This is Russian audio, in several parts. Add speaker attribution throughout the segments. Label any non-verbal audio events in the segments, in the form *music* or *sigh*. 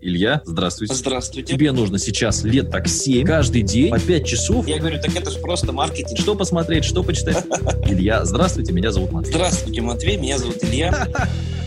Speaker 1: Илья, здравствуйте.
Speaker 2: Здравствуйте.
Speaker 1: Тебе нужно сейчас лет так 7, каждый день по 5 часов.
Speaker 2: Я говорю, так это же просто маркетинг.
Speaker 1: Что посмотреть, что почитать? *laughs* Илья, здравствуйте, меня зовут Матвей.
Speaker 2: Здравствуйте, Матвей, меня зовут Илья. *laughs*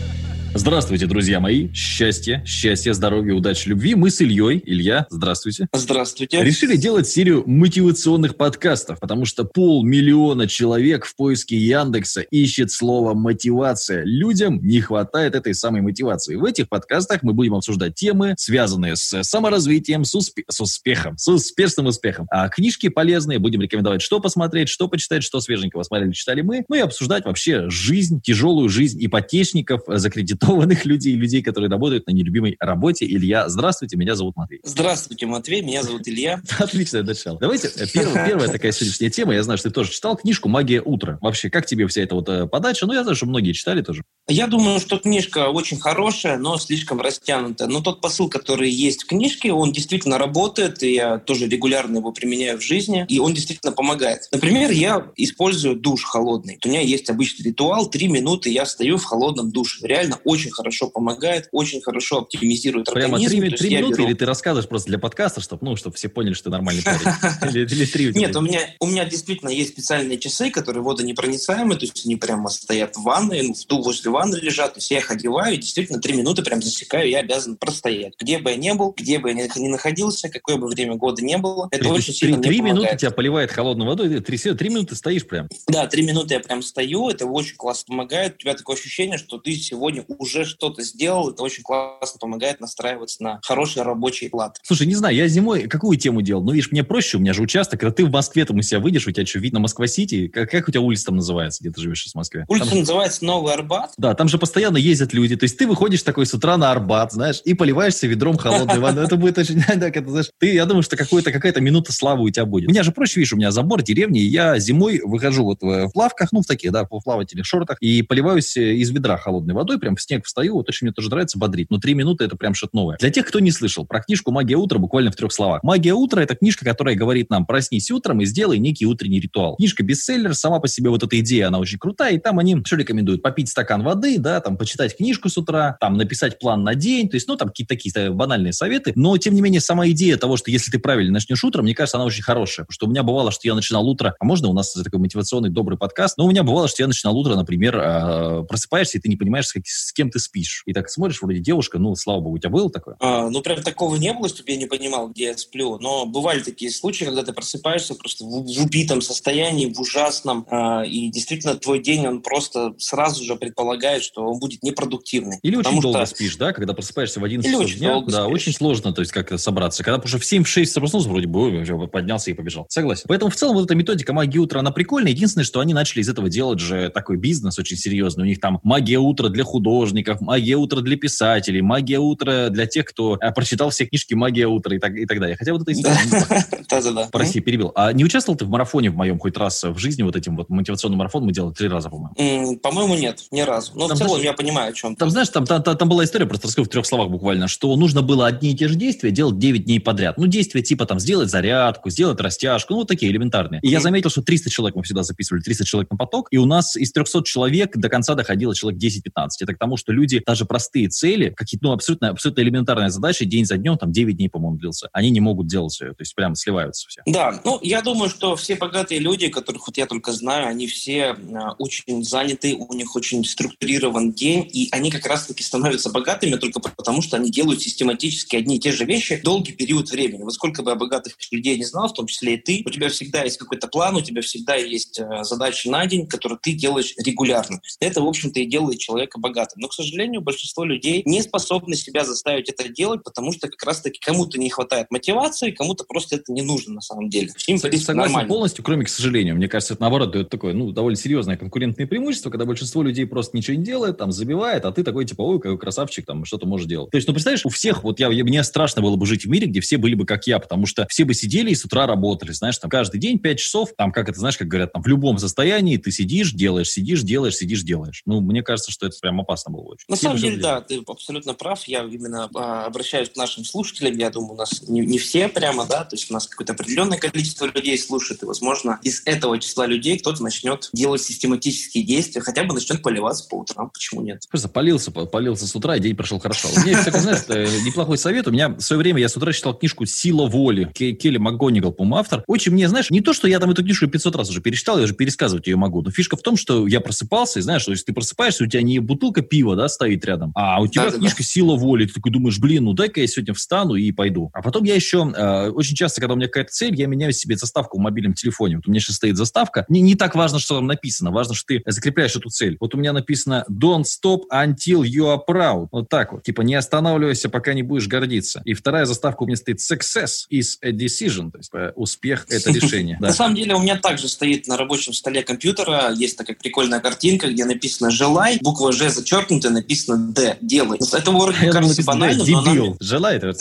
Speaker 1: Здравствуйте, друзья мои. Счастье, счастье, здоровья, удачи, любви. Мы с Ильей. Илья, здравствуйте.
Speaker 2: Здравствуйте.
Speaker 1: Решили делать серию мотивационных подкастов, потому что полмиллиона человек в поиске Яндекса ищет слово «мотивация». Людям не хватает этой самой мотивации. В этих подкастах мы будем обсуждать темы, связанные с саморазвитием, с, успе- с успехом, с успешным успехом. А книжки полезные, будем рекомендовать, что посмотреть, что почитать, что свеженького смотрели, читали мы. Ну и обсуждать вообще жизнь, тяжелую жизнь ипотечников, закредитованных людей, людей, которые работают на нелюбимой работе. Илья, здравствуйте, меня зовут Матвей.
Speaker 2: Здравствуйте, Матвей, меня зовут Илья. *laughs*
Speaker 1: Отличное начало. Давайте, э, первая, первая такая сегодняшняя тема, я знаю, что ты тоже читал книжку «Магия утра». Вообще, как тебе вся эта вот э, подача? Ну, я знаю, что многие читали тоже.
Speaker 2: Я думаю, что книжка очень хорошая, но слишком растянутая. Но тот посыл, который есть в книжке, он действительно работает, и я тоже регулярно его применяю в жизни, и он действительно помогает. Например, я использую душ холодный. У меня есть обычный ритуал, три минуты я стою в холодном душе. Реально очень хорошо помогает, очень хорошо оптимизирует
Speaker 1: Прямо
Speaker 2: организм.
Speaker 1: три,
Speaker 2: То
Speaker 1: три
Speaker 2: я
Speaker 1: минуты
Speaker 2: беру-
Speaker 1: или ты рассказываешь просто для подкаста, чтобы, ну, чтобы все поняли, что ты нормальный парень? *laughs* Или, три?
Speaker 2: Нет, у меня, у меня действительно есть специальные часы, которые водонепроницаемые, то есть они прямо стоят в ванной, ну, в ту возле ванны лежат, то есть я их одеваю, и действительно три минуты прям засекаю, я обязан простоять. Где бы я ни был, где бы я ни находился, какое бы время года не было, это
Speaker 1: То
Speaker 2: очень
Speaker 1: есть
Speaker 2: сильно
Speaker 1: три, три минуты тебя поливает холодной водой, три, три минуты стоишь прям.
Speaker 2: Да, три минуты я прям стою, это очень классно помогает. У тебя такое ощущение, что ты сегодня уже что-то сделал, это очень классно помогает настраиваться на хороший рабочий лад.
Speaker 1: Слушай, не знаю, я зимой какую тему делал? Ну, видишь, мне проще, у меня же участок. Когда ты в Москве, там у себя выйдешь, у тебя что, вид на Москва-Сити? Как, как у тебя улица там называется, где ты живешь сейчас в Москве?
Speaker 2: Улица
Speaker 1: Там-
Speaker 2: называется Новый Арбат.
Speaker 1: Да, там же постоянно ездят люди. То есть ты выходишь такой с утра на Арбат, знаешь, и поливаешься ведром холодной воды. Это будет очень... *laughs* Так, это, знаешь, ты, я думаю, что какой-то, какая-то минута славы у тебя будет. У меня же проще, видишь, у меня забор деревни, и я зимой выхожу вот в, в плавках, ну, в таких, да, в плавательных шортах, и поливаюсь э, из ведра холодной водой, прям в снег встаю, вот очень мне тоже нравится бодрить. Но три минуты это прям что-то новое. Для тех, кто не слышал, про книжку «Магия утра» буквально в трех словах. «Магия утра» — это книжка, которая говорит нам, проснись утром и сделай некий утренний ритуал. Книжка бестселлер, сама по себе вот эта идея, она очень крутая, и там они что рекомендуют? Попить стакан воды, да, там, почитать книжку с утра, там, написать план на день, то есть, ну, там, какие-то такие банальные советы, но, тем не менее, сама идея того, что если ты правильно начнешь утром, мне кажется, она очень хорошая, потому что у меня бывало, что я начинал утро, а можно у нас такой мотивационный добрый подкаст, но у меня бывало, что я начинал утро, например, э, просыпаешься, и ты не понимаешь, с, как- с кем ты спишь, и так смотришь, вроде девушка, ну, слава богу, у тебя было такое?
Speaker 2: А, ну, прям такого не было, чтобы я не понимал, где я сплю. Но бывали такие случаи, когда ты просыпаешься просто в, в убитом состоянии, в ужасном. а, и действительно, твой день, он просто сразу же предполагает, что он будет непродуктивный.
Speaker 1: Или очень долго
Speaker 2: что-
Speaker 1: спишь, да, когда просыпаешься в 11
Speaker 2: Или
Speaker 1: часов
Speaker 2: очень
Speaker 1: дня,
Speaker 2: долго
Speaker 1: да,
Speaker 2: спишь.
Speaker 1: очень сложно, то есть как собраться. Когда уже в 7-6 проснулся, вроде бы поднялся и побежал. Согласен. Поэтому в целом вот эта методика магии утра, она прикольная. Единственное, что они начали из этого делать же такой бизнес очень серьезный. У них там магия утра для художников, магия утра для писателей, магия утра для тех, кто э, прочитал все книжки «Магия утра» и так, и так далее. Хотя вот это история, *laughs* прости, перебил. А не участвовал ты в марафоне в моем хоть раз в жизни, вот этим вот мотивационным марафон мы делали три раза, по-моему?
Speaker 2: По-моему, нет, ни разу. Но в целом я понимаю, о чем
Speaker 1: Там, знаешь, там, там, там была история, просто расскажу в трех словах буквально, что нужно было одни и те же действия делать 9 дней подряд. Ну, действия типа там сделать зарядку, сделать растяжку, ну, вот такие элементарные. И я заметил, что 300 человек мы всегда записывали, 300 человек на поток, и у нас из 300 человек до конца доходило человек 10-15. Это к тому, что люди, даже простые цели, какие-то, ну, абсолютно, абсолютно элементарные задачи, день за днем, там 9 дней, по-моему, длился, они не могут делать ее, то есть прям сливаются все.
Speaker 2: Да, ну, я думаю, что все богатые люди, которых вот я только знаю, они все а, очень заняты, у них очень структурирован день, и они как раз-таки становятся богатыми только потому, что они делают систематически одни и те же вещи долгий период времени. Вот сколько бы я богатых людей не знал, в том числе и ты, у тебя всегда есть какой-то план, у тебя всегда есть э, задачи на день, которые ты делаешь регулярно. Это, в общем-то, и делает человека богатым. Но, к сожалению, большинство людей не способны себя заставить это делать, потому что как раз-таки кому-то не хватает мотивации, кому-то просто это не нужно на самом деле. Им, в принципе,
Speaker 1: Согласен
Speaker 2: нормально.
Speaker 1: полностью, кроме, к сожалению. Мне кажется, это наоборот дает такое, ну, довольно серьезное конкурентное преимущество, когда большинство людей просто ничего не делает, там, забивает, а ты такой, типа, ой, какой красавчик, там, что-то можешь делать. То есть, ну, представляешь, у всех, вот я, я- мне страшно было бы жить в мире, где все были бы как я, потому что все бы сидели и с утра работали, знаешь, там, каждый день 5 часов, там, как это, знаешь, как говорят, там, в любом состоянии ты сидишь, делаешь, сидишь, делаешь, сидишь, делаешь. Ну, мне кажется, что это прям опасно было очень.
Speaker 2: На самом деле, да, ты абсолютно прав. Я именно а, обращаюсь к нашим слушателям. Я думаю, у нас не, не все прямо, да, то есть у нас какое-то определенное количество людей слушает, и, возможно, из этого числа людей кто-то начнет делать систематические действия, хотя бы начнет поливаться по утрам. Почему нет?
Speaker 1: Просто полился, полился с утра, и день прошел хорошо. У меня, кстати, знаешь, неплохой совет. У меня в свое время я с утра читал книжку «Сила воли». Келли МакГонигал, по-моему, автор. Очень мне, знаешь, не то, что я там эту книжку 500 раз уже перечитал, я уже пересказывать ее могу, но фишка в том, что я просыпался, и знаешь, то есть ты просыпаешься, у тебя не бутылка пива, да, стоит рядом, а у тебя да, книжка да. «Сила воли». Ты такой думаешь, блин, ну дай-ка я сегодня встану и пойду. А потом я еще, э, очень часто, когда у меня какая-то цель, я меняю себе заставку в мобильном телефоне. Вот у меня сейчас стоит заставка. Не, не так важно, что там написано, важно, что ты закрепляешь эту цель. Вот у меня написано «Don't stop until you are proud». Вот так вот. Типа не останавливайся, пока не будешь гордиться. И вторая заставка у меня стоит «Success is a decision». То есть э, успех – это решение. *laughs*
Speaker 2: На самом деле у меня также стоит на рабочем столе компьютера, есть такая прикольная картинка, где написано «Желай», буква «Ж» зачеркнута, написано «Д», «Делай». Это вроде кажется банально, но.
Speaker 1: Желай, это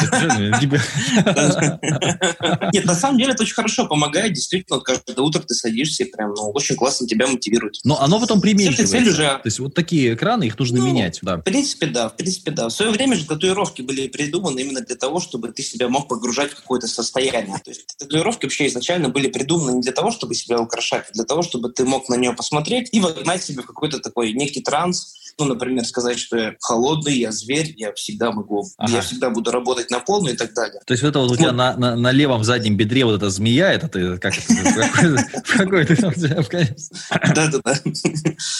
Speaker 2: Нет, на самом деле это очень хорошо помогает. Действительно, каждое утро ты садишься и прям, ну, очень классно тебя мотивирует.
Speaker 1: Но оно потом применяется. То есть вот такие экраны, их нужно ну, менять.
Speaker 2: В принципе, да. В принципе, да. В свое время же татуировки были придуманы именно для того, чтобы ты себя мог погружать в какое-то состояние. То есть татуировки вообще изначально были придуманы не для того, чтобы себя украшать, а для того, чтобы ты мог на нее посмотреть и вогнать себе в какой-то такой некий транс, ну, например, сказать, что я холодный, я зверь, я всегда могу, ага. я всегда буду работать на полную и так далее.
Speaker 1: То есть это вот у тебя на, на, на левом заднем бедре вот эта змея, это ты как какой ты там Да-да-да.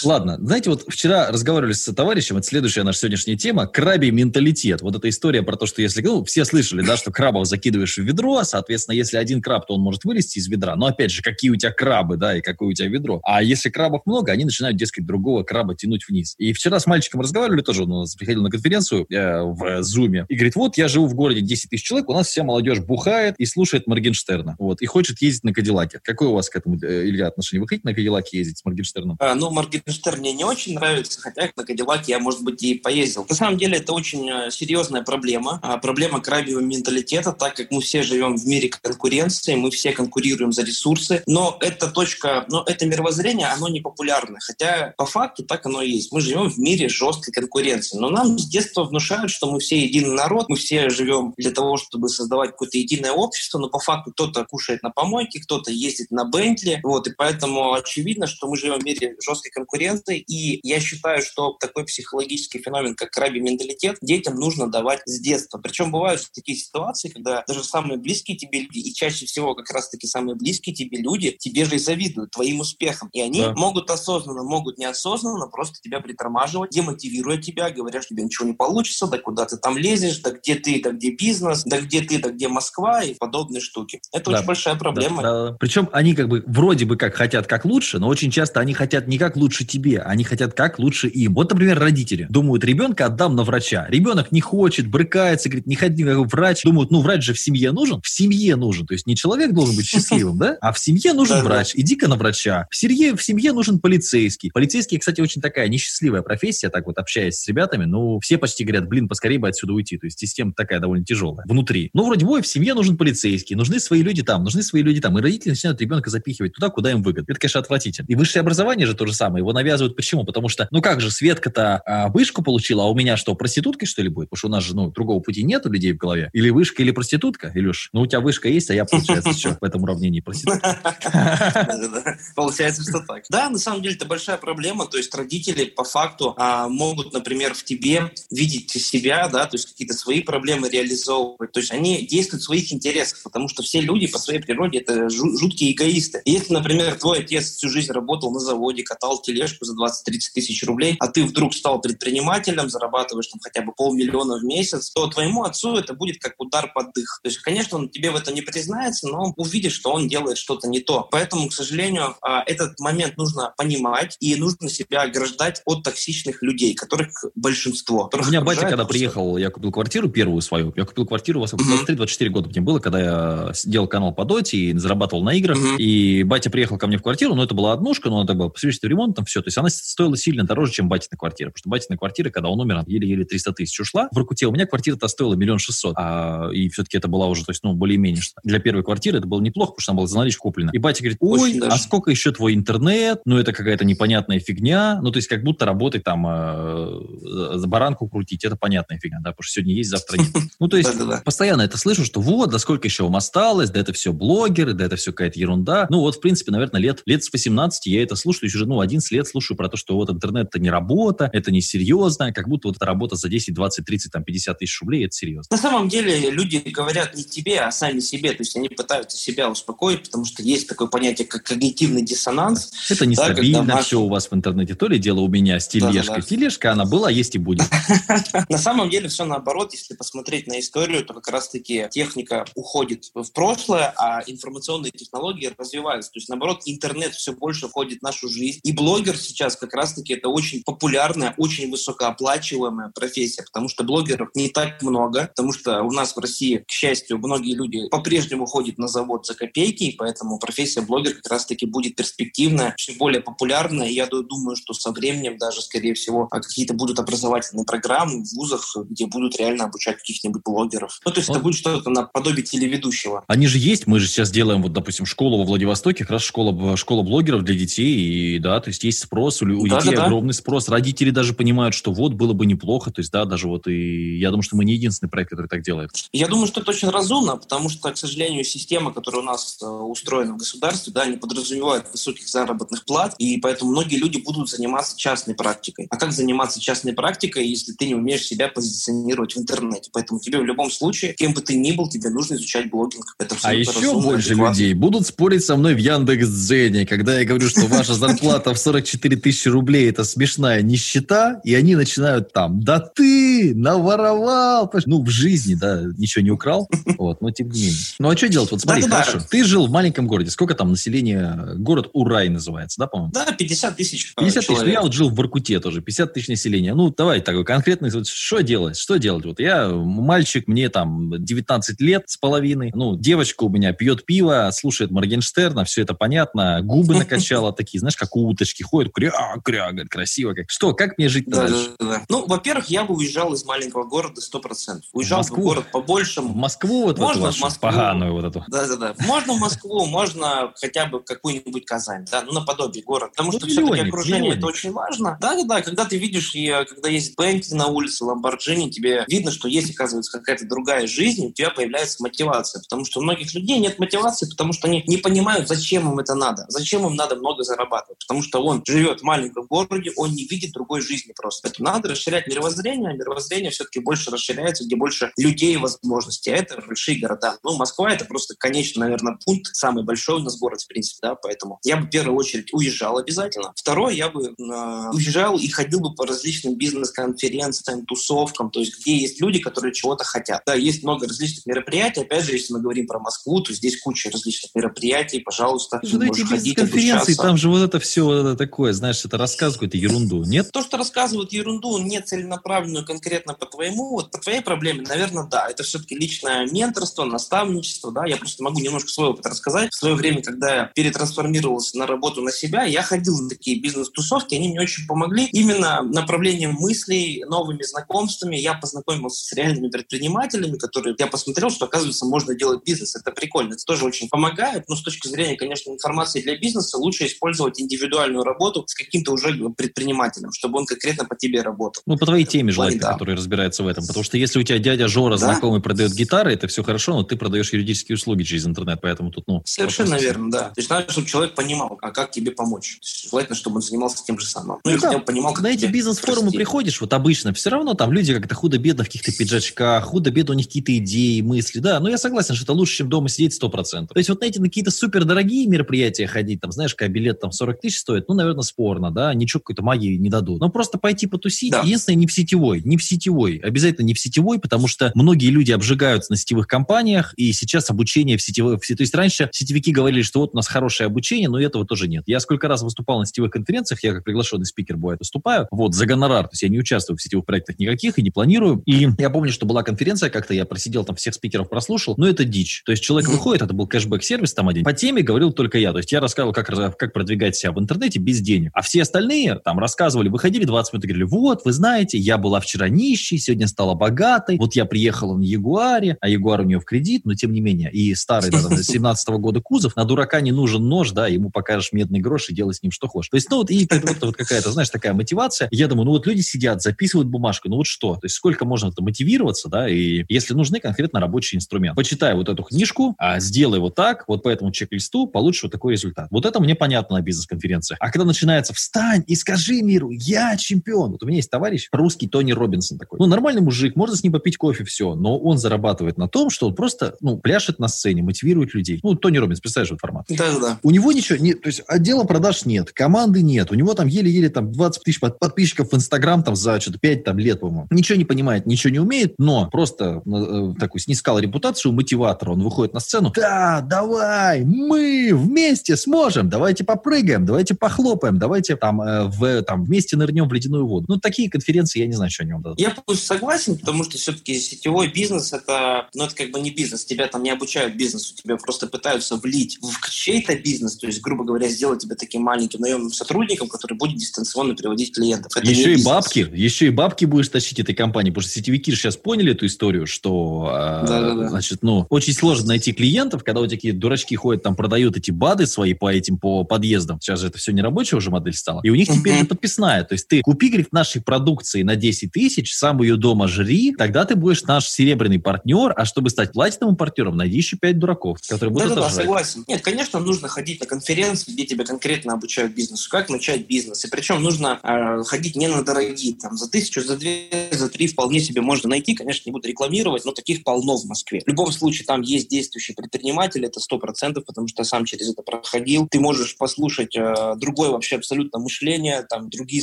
Speaker 1: Ладно, знаете, вот вчера разговаривали с товарищем, это следующая наша сегодняшняя тема, крабий менталитет. Вот эта история про то, что если, ну, все слышали, да, что крабов закидываешь в ведро, соответственно, если один краб, то он может вылезти из ведра. Но опять же, какие у тебя крабы, да, и какое у тебя ведро. А если крабов много, они начинают, дескать, другого краба тянуть вниз. И вчера с мальчиком разговаривали, тоже он у нас приходил на конференцию э, в Зуме, и говорит, вот я живу в городе 10 тысяч человек, у нас вся молодежь бухает и слушает Моргенштерна, вот, и хочет ездить на Кадиллаке. Какое у вас к этому, э, Илья, отношение? Вы хотите на Кадиллаке ездить с Моргенштерном?
Speaker 2: А, ну, Моргенштерн мне не очень нравится, хотя на Кадиллаке я, может быть, и поездил. На самом деле это очень э, серьезная проблема, а, проблема крабьего менталитета, так как мы все живем в мире конкуренции, мы все конкурируем за ресурсы, но эта точка, но это мировоззрение, оно не популярно, хотя по факту так оно и есть. Мы живем в мире жесткой конкуренции. Но нам с детства внушают, что мы все единый народ, мы все живем для того, чтобы создавать какое-то единое общество, но по факту кто-то кушает на помойке, кто-то ездит на Бентли, вот, и поэтому очевидно, что мы живем в мире жесткой конкуренции, и я считаю, что такой психологический феномен, как крабий менталитет, детям нужно давать с детства. Причем бывают такие ситуации, когда даже самые близкие тебе люди, и чаще всего как раз-таки самые близкие тебе люди, тебе же и завидуют твоим успехам, и они да. могут осознанно, могут неосознанно просто тебя притормаживать, демотивируя тебя, говоря, что тебе ничего не получится, да куда ты там лезешь, да где ты, да где бизнес, да где ты, да где Москва и подобные штуки. Это да. очень большая проблема. Да,
Speaker 1: да. Причем они как бы вроде бы как хотят как лучше, но очень часто они хотят не как лучше тебе, они хотят как лучше им. Вот, например, родители думают, ребенка отдам на врача. Ребенок не хочет, брыкается, говорит, не ходи как врач. Думают, ну врач же в семье нужен? В семье нужен. То есть не человек должен быть счастливым, да? А в семье нужен врач. Иди-ка на врача. В семье, в семье нужен полицейский. Полицейский, кстати, очень такая несчастливая профессия, так вот общаясь с ребятами, ну, все почти говорят, блин, поскорее бы отсюда уйти. То есть система такая довольно тяжелая внутри. Ну, вроде бы в семье нужен полицейский, нужны свои люди там, нужны свои люди там. И родители начинают ребенка запихивать туда, куда им выгодно. Это, конечно, отвратительно. И высшее образование же то же самое. Его навязывают почему? Потому что, ну как же, Светка-то а, вышку получила, а у меня что, проституткой, что ли, будет? Потому что у нас же, ну, другого пути нет у людей в голове. Или вышка, или проститутка, Илюш? Ну, у тебя вышка есть, а я, получается, еще в этом уравнении проститутка. *laughs*
Speaker 2: Получается, что так. Да, на самом деле, это большая проблема. То есть родители по факту а, могут, например, в тебе видеть себя, да, то есть какие-то свои проблемы реализовывать. То есть они действуют в своих интересах, потому что все люди по своей природе это жуткие эгоисты. Если, например, твой отец всю жизнь работал на заводе, катал тележку за 20-30 тысяч рублей, а ты вдруг стал предпринимателем, зарабатываешь там хотя бы полмиллиона в месяц, то твоему отцу это будет как удар под дых. То есть, конечно, он тебе в это не признается, но он увидит, что он делает что-то не то. Поэтому, к сожалению, а, этот момент нужно понимать и нужно себя ограждать от токсичных людей, которых большинство.
Speaker 1: У меня батя, когда приехал, я купил квартиру первую свою. Я купил квартиру, у вас 23-24 года мне было, когда я делал канал по доте и зарабатывал на играх. И батя приехал ко мне в квартиру, но это была однушка, но это было по свидетельству ремонтом, все. То есть она стоила сильно дороже, чем батина квартира. Потому что батина квартира, когда он умер, еле-еле 300 тысяч ушла. В Рукуте у меня квартира-то стоила миллион шестьсот. А, и все-таки это была уже, то есть, ну, более-менее. Для первой квартиры это было неплохо, потому что она была за наличку куплена. И батя говорит, ой, а сколько еще твой интернет? Ну, это какая-то непонятная фигня. Ну, то есть, как будто работать там э, баранку крутить, это понятная фигня, да, потому что сегодня есть, завтра нет. *laughs* Ну, то есть постоянно это слышу, что вот, да сколько еще вам осталось, да это все блогеры, да это все какая-то ерунда. Ну, вот, в принципе, наверное, лет, лет с 18 я это слушаю, еще, ну, 11 лет слушаю про то, что вот интернет это не работа, это не серьезно, как будто вот эта работа за 10, 20, 30, там, 50 тысяч рублей, это серьезно.
Speaker 2: На самом деле люди говорят не тебе, а сами себе, то есть они пытаются себя успокоить, потому что есть такое понятие, как когнитивный диссонанс.
Speaker 1: Это нестабильно да, все у вас в интернете. То ли дело у меня с да, да. Тележка, она была, есть и будет. *laughs*
Speaker 2: На самом деле все наоборот. Если посмотреть на историю, то как раз-таки техника уходит в прошлое, а информационные технологии развиваются. То есть, наоборот, интернет все больше входит в нашу жизнь. И блогер сейчас как раз-таки это очень популярная, очень высокооплачиваемая профессия, потому что блогеров не так много, потому что у нас в России, к счастью, многие люди по-прежнему ходят на завод за копейки, и поэтому профессия блогер как раз-таки будет перспективная, все более популярная. И я думаю, что со временем даже, скорее всего, какие-то будут образовательные программы в вузах, где будут реально обучать каких-нибудь блогеров. Ну, то есть вот. это будет что-то наподобие телеведущего.
Speaker 1: Они же есть, мы же сейчас делаем, вот, допустим, школу во Владивостоке, как раз школа, школа блогеров для детей, и да, то есть есть спрос, у, у да, детей да, огромный спрос. Родители даже понимают, что вот, было бы неплохо, то есть, да, даже вот и я думаю, что мы не единственный проект, который так делает.
Speaker 2: Я думаю, что это очень разумно, потому что, к сожалению, система, которая у нас э, устроена в государстве, да, не подразумевает высоких заработных плат, и поэтому многие люди будут заниматься частной практикой. А как заниматься частной практикой, если ты не умеешь себя позиционировать в интернете? Поэтому тебе в любом случае, кем бы ты ни был, тебе нужно изучать блогинг.
Speaker 1: Это а еще разумно, больше людей будут спорить со мной в Яндекс.Дзене, когда я говорю, что ваша зарплата в 44 тысячи рублей – это смешная нищета, и они начинают там, да ты наворовал. Ну, в жизни, да, ничего не украл, вот, но тем не менее. Ну, а что делать? Вот смотри, хорошо, ты жил в маленьком городе, сколько там населения? Город Урай называется, да, по-моему?
Speaker 2: Да, 50 тысяч
Speaker 1: 50 тысяч. Ну, я вот жил в Воркуте тоже, 50 тысяч населения. Ну, давай такой конкретный, вот, что делать? Что делать? Вот я мальчик, мне там 19 лет с половиной, ну, девочка у меня пьет пиво, слушает Моргенштерна, все это понятно, губы накачала *laughs* такие, знаешь, как у уточки ходят, кря, кря, говорит, красиво. Как. Что, как мне жить да, дальше? Да,
Speaker 2: да. Ну, во-первых, я бы уезжал из маленького города 100%. Уезжал в, в город побольше.
Speaker 1: В Москву вот Можно эту в Москву. поганую вот эту.
Speaker 2: Да-да-да. Можно в Москву, можно хотя бы какую-нибудь Казань, да, ну, наподобие города. Потому ну, что все-таки окружение миллионник. это очень важно. Да-да-да, когда ты видишь, и, когда есть Бентли на улице, Ламборджини, тебе видно, что есть, оказывается, какая-то другая жизнь, у тебя появляется мотивация. Потому что у многих людей нет мотивации, потому что они не понимают, зачем им это надо. Зачем им надо много зарабатывать. Потому что он живет в маленьком городе, он не видит другой жизни просто. Это надо расширять мировоззрение, а мировоззрение все-таки больше расширяется, где больше людей и возможностей. А это большие города. Ну, Москва — это просто конечный, наверное, пункт, самый большой у нас город, в принципе, да, поэтому я бы в первую очередь уезжал обязательно. Второе, я бы э, уезжал и ходил бы по различным бизнес-конференциям, тусовкам, то есть где есть люди, которые чего-то хотят. Да, есть много различных мероприятий. Опять же, если мы говорим про Москву, то здесь куча различных мероприятий. Пожалуйста,
Speaker 1: ты можешь ходить, конференции, там же вот это все вот это такое, знаешь, это рассказывают какую-то ерунду, нет?
Speaker 2: То, что рассказывают ерунду, не целенаправленную конкретно по твоему, вот по твоей проблеме, наверное, да. Это все-таки личное менторство, наставничество, да. Я просто могу немножко свой опыт рассказать. В свое время, когда я перетрансформировался на работу на себя, я ходил на такие бизнес-тусовки, они мне очень помогли именно направлением мыслей, новыми знакомствами. Я познакомился с реальными предпринимателями, которые я посмотрел, что, оказывается, можно делать бизнес. Это прикольно, это тоже очень помогает. Но с точки зрения, конечно, информации для бизнеса лучше использовать индивидуальную работу с каким-то уже предпринимателем, чтобы он конкретно по тебе работал.
Speaker 1: Ну, по твоей теме желательно, да. который разбирается в этом. Потому что если у тебя дядя Жора, да? знакомый, продает гитары, это все хорошо, но ты продаешь юридические услуги через интернет, поэтому тут, ну...
Speaker 2: Совершенно верно, да. То есть надо, чтобы человек понимал, а как тебе помочь. Желательно, чтобы он занимался тем же самым.
Speaker 1: Ну, ну и да. хотя бы понимал, как На эти бизнес-форумы приходишь, вот обычно, все равно там люди как-то худо-бедно в каких-то пиджачках, худо-бедно у них какие-то идеи, мысли, да. Но я согласен, что это лучше, чем дома сидеть 100%. То есть вот на эти на какие-то супер дорогие мероприятия ходить, там, знаешь, когда билет там 40 тысяч стоит, ну, наверное, спорно, да, ничего какой-то магии не дадут. Но просто пойти потусить, да. единственное, не в сетевой, не в сетевой, обязательно не в сетевой, потому что многие люди обжигаются на сетевых компаниях, и сейчас обучение в сетевой, в, то есть раньше сетевики говорили, что вот у нас хорошее обучение, но этого тоже нет. Я сколько раз выступал на сетевых конференциях, я как приглашенный спикер бывает выступаю, вот, за гонорар, то есть я не участвую в сетевых проектах никаких и не планирую, и я помню, что была конференция как-то, я просидел там всех спикеров прослушал, но это дичь. То есть человек выходит, это был кэшбэк-сервис там один, по теме говорил только я, то есть я рассказывал, как, как продвигать себя в интернете без денег, а все остальные там рассказывали, выходили 20 минут и говорили, вот, вы знаете, я была вчера нищей, сегодня стала богатой, вот я приехала на Ягуаре, а Ягуар у нее в кредит, но тем не менее, и старый, да, 17 *laughs* -го года кузов, на дурака не нужен нож, да, ему покажешь медный грош и делай с ним что хочешь. То есть, ну, вот, и вот, вот какая-то, знаешь, такая такая мотивация. Я думаю, ну вот люди сидят, записывают бумажку, ну вот что? То есть сколько можно это мотивироваться, да, и если нужны конкретно рабочий инструмент. Почитай вот эту книжку, а сделай вот так, вот по этому чек-листу получишь вот такой результат. Вот это мне понятно на бизнес-конференциях. А когда начинается «встань и скажи миру, я чемпион». Вот у меня есть товарищ, русский Тони Робинсон такой. Ну, нормальный мужик, можно с ним попить кофе, все, но он зарабатывает на том, что он просто, ну, пляшет на сцене, мотивирует людей. Ну, Тони Робинс, представляешь вот формат.
Speaker 2: Да-да-да.
Speaker 1: У него ничего нет, то есть отдела продаж нет, команды нет, у него там еле-еле там 20 тысяч подписчиков в Инстаграм там за что-то 5 там, лет, по-моему. Ничего не понимает, ничего не умеет, но просто э, такой снискал репутацию мотиватора. Он выходит на сцену, да, давай, мы вместе сможем, давайте попрыгаем, давайте похлопаем, давайте там, э, в, там вместе нырнем в ледяную воду. Ну, такие конференции, я не знаю, что они вам дадут.
Speaker 2: Я полностью согласен, потому что все-таки сетевой бизнес это, ну, это как бы не бизнес. Тебя там не обучают бизнесу, тебя просто пытаются влить в чей-то бизнес, то есть, грубо говоря, сделать тебя таким маленьким наемным сотрудником, который будет дистанционно приводить клиентов.
Speaker 1: Это еще и бабки, еще и бабки будешь тащить этой компании, потому что сетевики же сейчас поняли эту историю, что, э, значит, ну, очень сложно найти клиентов, когда у тебя такие дурачки ходят, там, продают эти БАДы свои по этим, по подъездам. Сейчас же это все не рабочая уже модель стала. И у них теперь же подписная. То есть ты купи, говорит, нашей продукции на 10 тысяч, сам ее дома жри, тогда ты будешь наш серебряный партнер, а чтобы стать платиновым партнером, найди еще 5 дураков, которые будут
Speaker 2: Да-да-да, согласен. Нет, конечно, нужно ходить на конференции, где тебя конкретно обучают бизнесу, как начать бизнес. И причем нужно э, ходить не на дорогие, там, за тысячу, за две, за три вполне себе можно найти. Конечно, не буду рекламировать, но таких полно в Москве. В любом случае, там есть действующий предприниматель, это сто процентов, потому что я сам через это проходил. Ты можешь послушать э, другое вообще абсолютно мышление, там, другие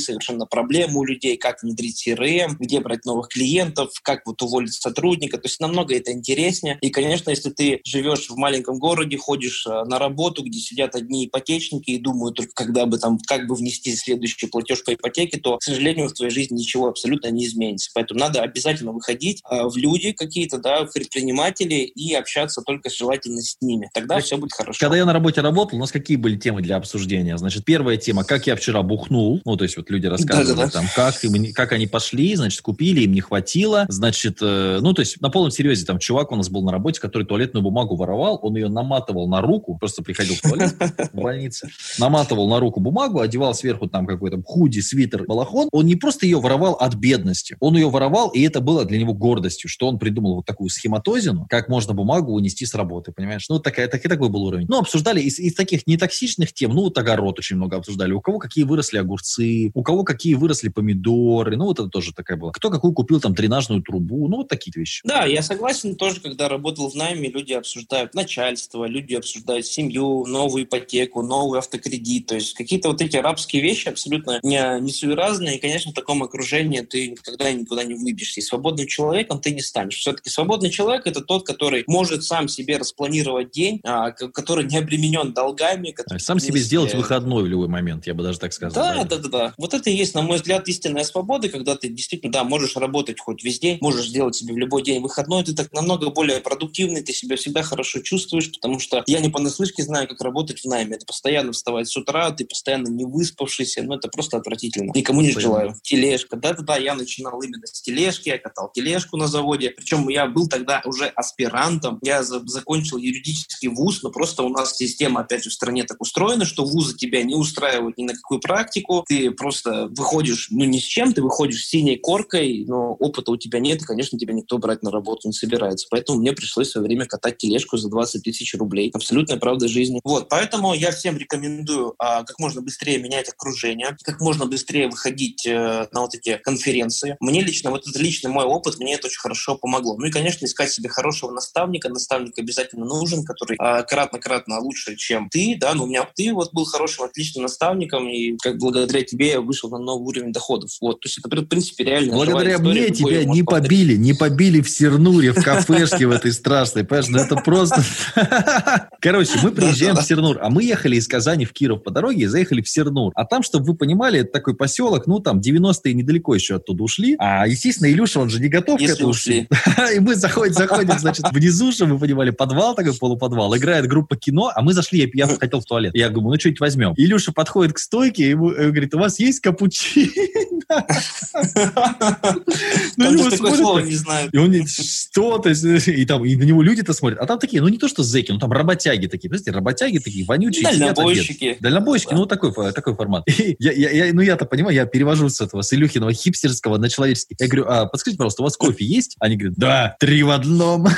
Speaker 2: совершенно проблемы у людей, как внедрить CRM, где брать новых клиентов, как вот уволить сотрудника. То есть намного это интереснее. И, конечно, если ты живешь в маленьком городе, ходишь э, на работу, где сидят одни ипотечники и думают только, когда бы там, как бы внести следующий платеж по ипотеке, то, к сожалению, в твоей жизни ничего абсолютно не изменится. Поэтому надо обязательно выходить э, в люди какие-то, да, в предприниматели и общаться только желательно с ними. Тогда все будет хорошо.
Speaker 1: Когда я на работе работал, у нас какие были темы для обсуждения? Значит, первая тема, как я вчера бухнул. Ну, то есть вот люди рассказывали да, да, да. там, как, им, как они пошли, значит, купили, им не хватило. Значит, э, ну, то есть на полном серьезе, там, чувак у нас был на работе, который туалетную бумагу воровал, он ее наматывал на руку, просто приходил в туалет в больнице, наматывал на руку бумагу, одевал сверху там какой-то худи, свитер, балахон. Он не просто ее воровал от бедности, он ее воровал, и это было для него гордостью, что он придумал вот такую схематозину, как можно бумагу унести с работы, понимаешь? Ну, такая, так, такой был уровень. Ну, обсуждали из, из таких нетоксичных тем, ну, вот огород очень много обсуждали. У кого какие выросли огурцы, у кого какие выросли помидоры, ну, вот это тоже такая была. Кто какую купил там дренажную трубу, ну, вот такие вещи.
Speaker 2: Да, я согласен тоже, когда работал в найме, люди обсуждают начальство, люди обсуждают семью, новую ипотеку, новый автокредит, то есть какие-то вот эти арабские вещи абсолютно не, не разные, и, конечно, в таком окружении ты никогда никуда не выбьешься. И свободным человеком ты не станешь. Все-таки свободный человек – это тот, который может сам себе распланировать день, а, который не обременен долгами.
Speaker 1: Который, сам себе сделать выходной в любой момент, я бы даже так сказал.
Speaker 2: Да, да, да, да. Вот это и есть, на мой взгляд, истинная свобода, когда ты действительно, да, можешь работать хоть весь день, можешь сделать себе в любой день выходной, ты так намного более продуктивный, ты себя всегда хорошо чувствуешь, потому что я не понаслышке знаю, как работать в найме. Это постоянно вставать с утра, ты постоянно не выспавшийся, ну это просто отвратительно. Никому не желаю. Тележка. Да-да-да, я начинал именно с тележки, я катал тележку на заводе. Причем я был тогда уже аспирантом, я за закончил юридический вуз, но просто у нас система, опять же, в стране так устроена, что вузы тебя не устраивают ни на какую практику, ты просто выходишь, ну, ни с чем, ты выходишь с синей коркой, но опыта у тебя нет, и, конечно, тебя никто брать на работу не собирается. Поэтому мне пришлось в свое время катать тележку за 20 тысяч рублей. Абсолютная правда жизни. Вот, поэтому я всем рекомендую а, как можно быстрее менять окружение, как можно быстрее выходить э, на вот эти конференции. Мне лично, вот это личный мой опыт, мне это очень хорошо помогло. Ну и, конечно, искать себе хорошего наставника. Наставник обязательно нужен, который а, кратно-кратно лучше, чем ты, да, но у меня ты вот был хорошим, отличным наставником, и как благодаря тебе я вышел на новый уровень доходов. Вот, то есть это, в принципе, реально
Speaker 1: Благодаря мне тебя не побили, не побили в Сернуре, в кафешке в этой страшной, понимаешь, ну это просто... *laughs* Короче, мы приезжаем в Сернур, а мы ехали из Казани в Киров по дороге и заехали в Сернур. А там, чтобы вы понимали, это такой поселок, ну там 90-е недалеко еще оттуда ушли. А, естественно, Илюша, он же не готов
Speaker 2: Если
Speaker 1: к этому.
Speaker 2: ушли. *laughs*
Speaker 1: И мы заходим, заходим, значит, внизу, чтобы вы понимали, подвал такой, полуподвал. Играет группа кино, а мы зашли, я, я *laughs* хотел в туалет. Я говорю, ну что-нибудь возьмем. Илюша подходит к стойке и ему, и говорит, у вас есть капучино? *laughs*
Speaker 2: Ну, такое слово не знаю.
Speaker 1: И он что? То есть, и там, и на него люди-то смотрят. А там такие, ну не то, что зэки, ну там работяги такие. Представляете, работяги такие, вонючие.
Speaker 2: Дальнобойщики.
Speaker 1: Дальнобойщики, ну такой, такой формат. Я, ну я-то понимаю, я перевожу с этого, с Илюхиного хипстерского на человеческий. Я говорю, а подскажите, пожалуйста, у вас кофе есть? Они говорят, да, три в одном.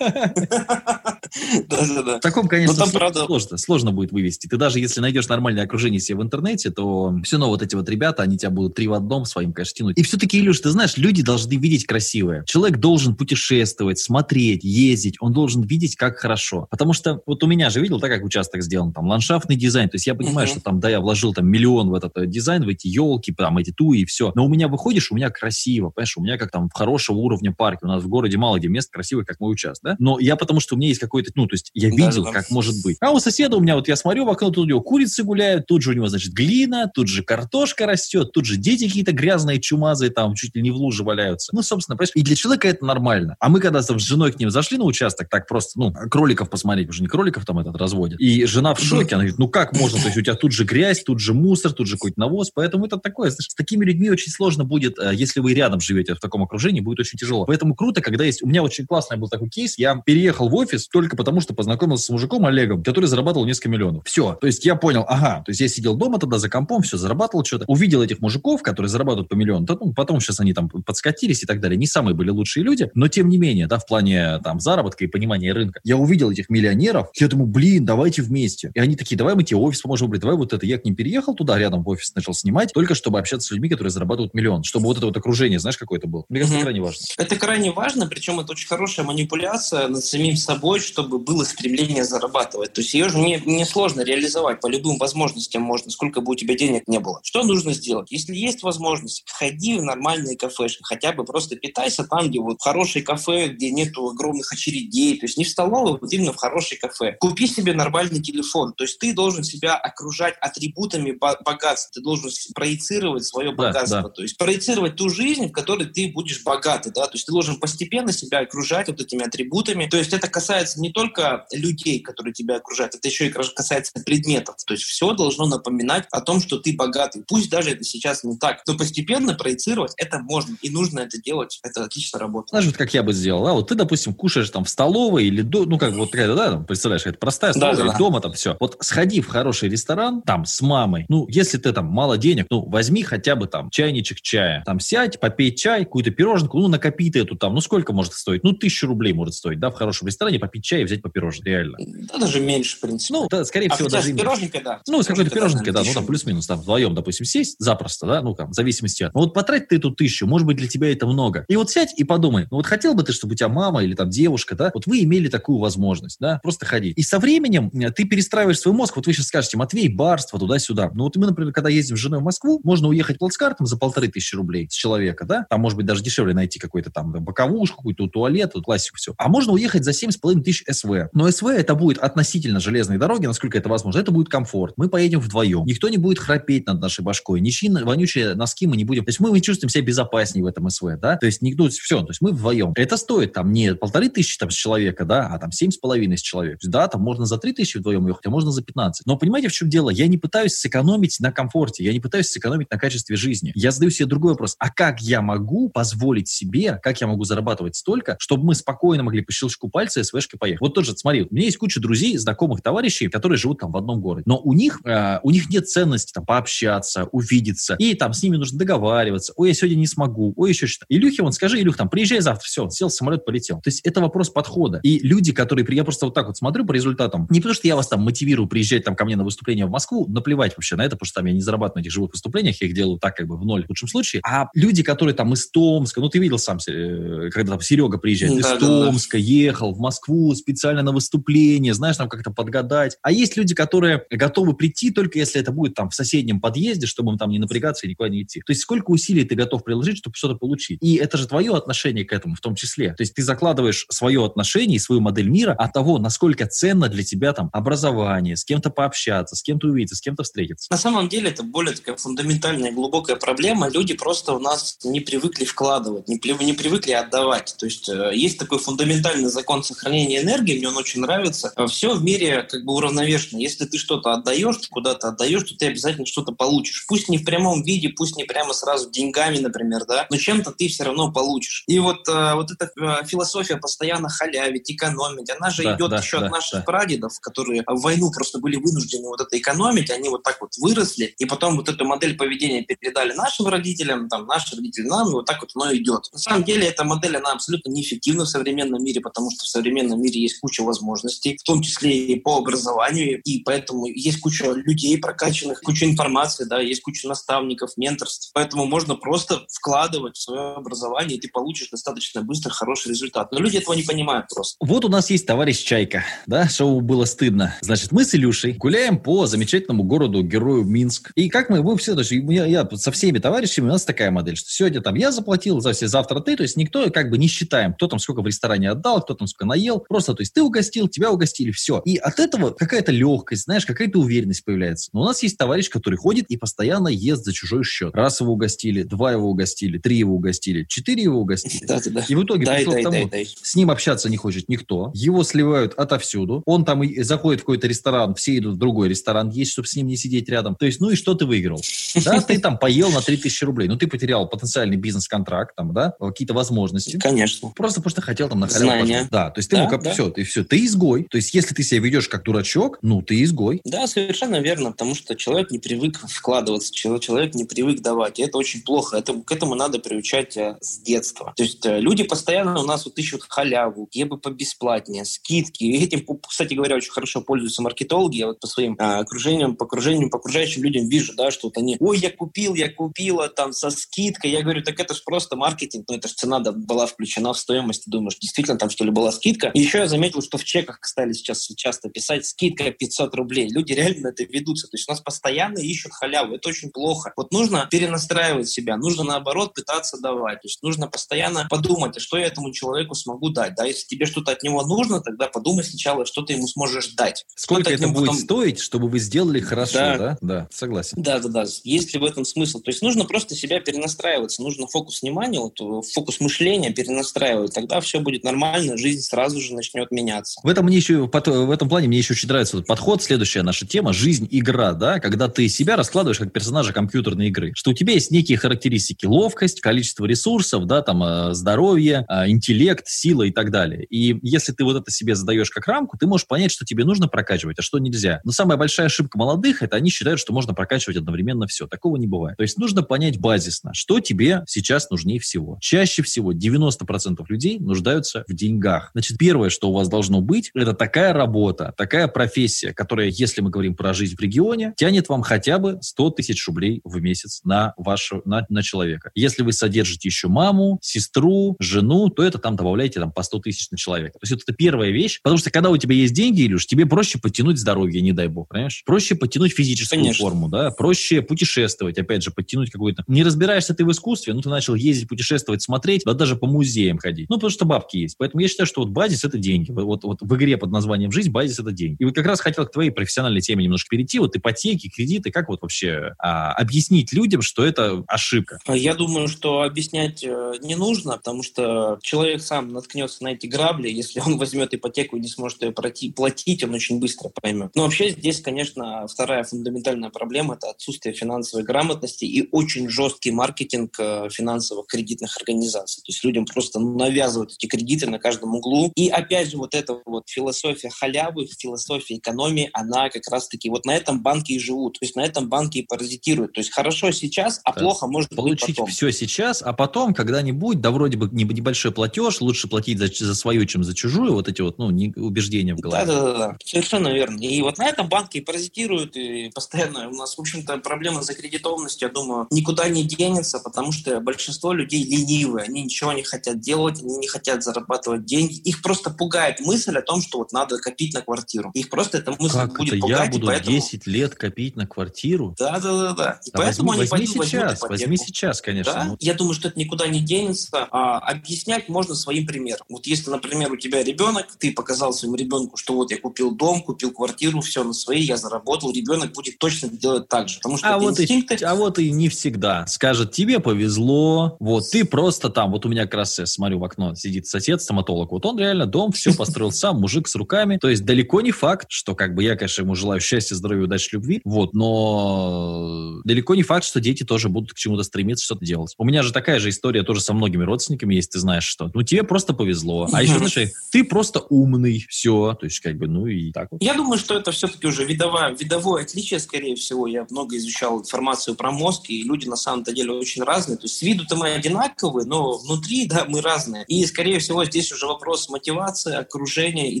Speaker 1: *laughs* В таком, конечно, сложно, сложно будет вывести. Ты даже если найдешь нормальное окружение себе в интернете, то все равно вот эти вот ребята, они тебя будут три в одном своим, конечно, тянуть. И все-таки, Илюш, ты знаешь, люди должны видеть красивое. Человек должен путешествовать, смотреть, ездить. Он должен видеть, как хорошо. Потому что вот у меня же видел, так как участок сделан, там ландшафтный дизайн. То есть я понимаю, что там, да, я вложил там миллион в этот э, дизайн, в эти елки, там эти туи и все. Но у меня выходишь, у меня красиво, понимаешь, у меня как там хорошего уровня парки. У нас в городе мало где мест красивых, как мой участок, да? Но я потому что у меня есть какой-то, ну, то есть я видел, да, как может быть. А у соседа у меня, вот я смотрю в окно, тут у него курицы гуляют, тут же у него, значит, глина, тут же картошка растет, тут же дети какие-то грязные, чумазые, там чуть ли не в луже валяются. Ну, собственно, понимаешь, и для человека это нормально. А мы когда с женой к ним зашли на участок, так просто, ну, кроликов посмотреть, уже не кроликов там этот разводят. И жена в шоке, она говорит, ну как можно, то есть у тебя тут же грязь, тут же мусор, тут же какой-то навоз, поэтому это такое, знаешь, с такими людьми очень сложно будет, э, если вы рядом живете в таком окружении, будет очень тяжело. Поэтому круто, когда есть, у меня очень классный был такой кейс, я переехал в офис только потому, что познакомился с мужиком Олегом, который зарабатывал несколько миллионов. Все. То есть я понял, ага, то есть я сидел дома тогда за компом, все, зарабатывал что-то. Увидел этих мужиков, которые зарабатывают по миллиону. Потом, потом сейчас они там подскатились и так далее. Не самые были лучшие люди, но тем не менее, да, в плане там заработка и понимания рынка. Я увидел этих миллионеров, я думаю, блин, давайте вместе. И они такие, давай мы тебе офис поможем выбрать, давай вот это. Я к ним переехал туда, рядом в офис начал снимать, только чтобы общаться с людьми, которые зарабатывают миллион. Чтобы вот это вот окружение, знаешь, какое это было. Мне кажется,
Speaker 2: угу.
Speaker 1: крайне важно.
Speaker 2: Это крайне важно, причем это очень хорошая манипуляция над самим собой, чтобы было стремление зарабатывать. То есть ее же не, не сложно реализовать, по любым возможностям можно, сколько бы у тебя денег не было. Что нужно сделать? Если есть возможность, входи в нормальные кафешки, хотя бы просто питайся там, где вот хорошее кафе, где нету огромных очередей, то есть не в столовой, вот именно в хорошее кафе. Купи себе нормальный телефон, то есть ты должен себя окружать атрибутами богатства, ты должен проецировать свое богатство, да, да. то есть проецировать ту жизнь, в которой ты будешь богатый, да, то есть ты должен постепенно себя окружать вот этими атрибутами, то есть это касается не только людей, которые тебя окружают, это еще и касается предметов. То есть все должно напоминать о том, что ты богатый. Пусть даже это сейчас не так, но постепенно проецировать это можно. И нужно это делать. Это отлично работает.
Speaker 1: Знаешь, вот как я бы сделал, а вот ты, допустим, кушаешь там в столовой или, до, ну, как вот, да, да, представляешь, это простая столовая, да, да. дома там все. Вот сходи в хороший ресторан, там, с мамой, ну, если ты там мало денег, ну, возьми хотя бы там чайничек чая, там, сядь, попей чай, какую-то пироженку, ну, накопи ты эту там, ну, сколько может стоить? Ну, тысячу рублей может стоить, да, в хорошем ресторане попить чай и взять по пироженке, реально.
Speaker 2: Да, даже меньше, в принципе.
Speaker 1: Ну, да, скорее
Speaker 2: а
Speaker 1: всего, даже...
Speaker 2: с пироженкой, да.
Speaker 1: Ну, с какой-то пироженкой, да, ну, там, плюс-минус, там, вдвоем, допустим, сесть запросто, да, ну, там, в зависимости от... Ну, вот потрать ты эту тысячу, может быть, для тебя это много. И вот сядь и подумай, ну, вот хотел бы ты, чтобы у тебя мама или там девушка, да, вот вы имели такую возможность, да, просто ходить. И со временем э, ты перестраиваешь свой мозг, вот вы сейчас скажете, Матвей, барство, туда-сюда. Ну, вот мы, например, когда ездим с женой в Москву, можно уехать плацкартом за полторы тысячи рублей с человека, да, там, может быть, даже дешевле найти какой-то там боковушку, какую-то туалет, классику, все. А можно уехать за семь с половиной тысяч СВ. Но СВ это будет относительно железной дороги, насколько это возможно. Это будет комфорт. Мы поедем вдвоем. Никто не будет храпеть над нашей башкой. Ничьи вонючие носки мы не будем. То есть мы, мы чувствуем себя безопаснее в этом СВ, да? То есть никто, все, то есть мы вдвоем. Это стоит там не полторы тысячи там с человека, да, а там семь с половиной с человека. да, там можно за три тысячи вдвоем ехать, а можно за 15. Но понимаете, в чем дело? Я не пытаюсь сэкономить на комфорте, я не пытаюсь сэкономить на качестве жизни. Я задаю себе другой вопрос. А как я могу позволить себе, как я могу зарабатывать столько, чтобы мы спокойно могли по щелчку пальца СВшкой поехать? Вот тот же, смотри, у меня есть куча друзей, знакомых товарищей, которые живут там в одном городе. Но у них, э, у них нет ценности там пообщаться, увидеться. И там с ними нужно договариваться. Ой, я сегодня не смогу. Ой, еще что-то. Илюхе, он скажи, Илюх, там, приезжай завтра. Все, сел в самолет, полетел. То есть это вопрос подхода. И люди, которые... Я просто вот так вот смотрю по результатам. Не потому, что я вас там мотивирую приезжать там ко мне на выступление в Москву, наплевать вообще на это, потому что там я не зарабатываю на этих живых выступлениях, я их делаю так как бы в ноль в лучшем случае. А люди, которые там из Томска, ну ты видел сам, э, когда там Серега приезжает, да, из да, Томска, да. ехал в Москву специально на выступление, знаешь, там как-то подгадать. А есть люди, которые готовы прийти только если это будет там в соседнем подъезде, чтобы им там не напрягаться и никуда не идти. То есть сколько усилий ты готов приложить, чтобы что-то получить. И это же твое отношение к этому в том числе. То есть ты закладываешь свое отношение и свою модель мира от того, насколько ценно для тебя там образование, с кем-то пообщаться, с кем-то увидеться, с кем-то встретиться.
Speaker 2: На самом деле это более такая фундаментальная глубокая проблема. Люди просто у нас не привыкли вкладывать, не, не привыкли отдавать. То есть э, есть такой фундаментальный закон сохранения энергии, мне он очень нравится. Все в мире как бы уравновешено. Если ты что-то отдаешь, ты куда-то отдаешь, то ты обязательно что-то получишь. Пусть не в прямом виде, пусть не прямо сразу деньгами, например, да, но чем-то ты все равно получишь. И вот, э, вот эта э, философия постоянно халявить, экономить, она же да, идет да, еще да, от наших да. прадедов, которые в войну просто были вынуждены вот это экономить, они вот так вот выросли, и потом вот эту модель поведения передали нашим родителям, там, наши родители нам, и вот так вот оно идет. На самом деле эта модель, она абсолютно неэффективна в современном мире, потому что в современном мире есть куча возможностей, в том числе и по образованию, и поэтому есть куча людей прокачанных, куча информации, да, есть куча наставников, менторств, поэтому можно просто вкладывать в свое образование, и ты получишь достаточно быстро хороший результат. Но люди этого не понимают просто.
Speaker 1: Вот у нас есть товарищ Чайка, да, шоу «Было стыдно». Значит, мы с Илюшей гуляем по замечательному городу-герою Минск. И как мы, мы все, даже я, я со всеми товарищами, у нас такая модель, что сегодня там я заплатил, завтра ты, то есть никто как бы не считаем, кто там сколько в ресторане отдал, кто там сколько наел. Просто, то есть ты угостил, тебя угостили, все. И от этого какая-то легкость, знаешь, какая-то уверенность появляется. Но у нас есть товарищ, который ходит и постоянно ест за чужой счет. Раз его угостили, два его угостили, три его угостили, четыре его угостили. Да, да, да. И в итоге дай, дай, тому, дай, дай. с ним общаться не хочет никто, его сливают отовсюду, он там заходит в какой-то ресторан, все идут в другой ресторан есть, чтобы с ним не сидеть рядом. То есть, ну и что ты выиграл? Да, ты там поел на 3000 рублей, ну ты потерял потенциальный бизнес-контракт, там, да, какие-то возможности.
Speaker 2: Конечно.
Speaker 1: Просто потому что хотел там на Знания. Да, то есть ты, да, ну, как, да. все, ты все, ты изгой. То есть, если ты себя ведешь как дурачок, ну, ты изгой.
Speaker 2: Да, совершенно верно, потому что человек не привык вкладываться, человек не привык давать, и это очень плохо. Это, к этому надо приучать э, с детства. То есть, э, люди постоянно у нас вот ищут халяву, где бы побесплатнее, скидки. И этим, кстати говоря, очень хорошо пользуются маркетологи. Я вот по своим а, окружением, по окружению, по окружающим людям вижу, да, что вот они, ой, я купил, я купила там со скидкой. Я говорю, так это же просто маркетинг, ну это же цена была включена в стоимость. Ты думаешь, действительно там что ли была скидка? Еще я заметил, что в чеках стали сейчас часто писать скидка 500 рублей. Люди реально это ведутся. То есть у нас постоянно ищут халяву. Это очень плохо. Вот нужно перенастраивать себя, нужно наоборот пытаться давать. То есть нужно постоянно подумать, а что я этому человеку смогу дать. Да, если тебе что-то от него нужно, тогда подумай сначала, что ты ему сможешь дать.
Speaker 1: Сколько это будет потом... стоить, чтобы вы сделали хорошо, да? Да, да согласен.
Speaker 2: Да, да, да. Есть ли в этом смысл? То есть нужно просто себя перенастраиваться, нужно фокус внимания, вот, э, фокус мышления перенастраивать, тогда все будет нормально, жизнь сразу же начнет меняться.
Speaker 1: В этом мне еще, в этом плане мне еще очень нравится подход, следующая наша тема, жизнь, игра, да, когда ты себя раскладываешь как персонажа компьютерной игры, что у тебя есть некие характеристики, ловкость, количество ресурсов, да, там, э, здоровье, э, интеллект, сила и так далее. И если ты вот это себе задаешь как рамку, ты можешь понять, что тебе нужно прокачивать, а что нельзя. Но самая большая ошибка молодых, это они считают, что можно прокачивать одновременно все. Такого не бывает. То есть нужно понять базисно, что тебе сейчас нужнее всего. Чаще всего 90% людей нуждаются в деньгах. Значит, первое, что у вас должно быть, это такая работа, такая профессия, которая, если мы говорим про жизнь в регионе, тянет вам хотя бы 100 тысяч рублей в месяц на, вашу, на, на человека. Если вы содержите еще маму, сестру, жену, то это там добавляйте там, по 100 тысяч на человека. То есть это первая вещь, потому что когда у тебя есть деньги, Илюш, тебе проще подтянуть здоровье, не дай бог, понимаешь? Проще подтянуть физическую Конечно. форму, да, проще путешествовать, опять же, подтянуть какой-то... Не разбираешься ты в искусстве, ну, ты начал ездить, путешествовать, смотреть, да даже по музеям ходить. Ну, потому что бабки есть. Поэтому я считаю, что вот базис — это деньги. Вот, вот в игре под названием «Жизнь» базис — это деньги. И вот как раз хотел к твоей профессиональной теме немножко перейти. Вот ипотеки, кредиты, как вот вообще а, объяснить людям, что это ошибка?
Speaker 2: Я думаю, что объяснять э, не нужно, потому что человек сам наткнется на эти грабли. Если он возьмет ипотеку и не сможет ее платить, он очень быстро поймет. Но вообще здесь, конечно, вторая фундаментальная проблема – это отсутствие финансовой грамотности и очень жесткий маркетинг э, финансовых кредитных организаций. То есть людям просто навязывают эти кредиты на каждом углу. И опять же, вот эта вот философия халявы, философия экономии, она как раз-таки вот на этом банке и живут. То есть на этом банке и паразитируют. То есть хорошо сейчас, а да. плохо может
Speaker 1: Получить
Speaker 2: быть потом.
Speaker 1: все сейчас, а потом когда-нибудь, да вроде бы небольшой платеж, лучше платить за, за свою, чем за чужую, вот эти вот ну, убеждения в голове.
Speaker 2: Да-да-да, совершенно верно. И вот на этом банки и паразитируют, и постоянно у нас, в общем-то, проблема с закредитованностью, я думаю, никуда не денется, потому что большинство людей ленивые, они ничего не хотят делать, они не хотят зарабатывать деньги. Их просто пугает мысль о том, что вот надо копить на квартиру. Их просто эта мысль
Speaker 1: как
Speaker 2: будет
Speaker 1: это?
Speaker 2: пугать.
Speaker 1: Я буду поэтому... 10 лет копить на квартиру?
Speaker 2: Да-да-да.
Speaker 1: И да поэтому возьми, они возьми сейчас, возьми сейчас, конечно. Да?
Speaker 2: Ну... Я думаю, что это никуда не денется. А, объяснять можно своим примером. Вот если, например, у тебя ребенок, ты показал своему ребенку, что вот я купил дом, купил квартиру, все на свои, я заработал, ребенок будет точно делать так же. Потому что
Speaker 1: а, вот инстинкты... и, а вот и не всегда. Скажет, тебе повезло, вот ты просто там, вот у меня как раз, я смотрю в окно, сидит сосед, стоматолог, вот он реально дом, все построил *laughs* сам, мужик с руками. То есть далеко не факт, что как бы я, конечно, ему желаю счастья, здоровья, удачи, любви, вот, но далеко не факт, что дети тоже будут к чему-то стремиться, что-то делать. У меня же такая же история тоже со многими родственниками есть, ты знаешь что. Ну, тебе просто повезло. А еще, знаешь, ты просто умный, все. То есть, как бы, ну и так вот.
Speaker 2: Я думаю, что это все-таки уже видовое, видовое отличие, скорее всего. Я много изучал информацию про мозг, и люди на самом-то деле очень разные. То есть, с виду-то мы одинаковые, но внутри, да, мы разные. И, скорее всего, здесь уже вопрос мотивации, окружения и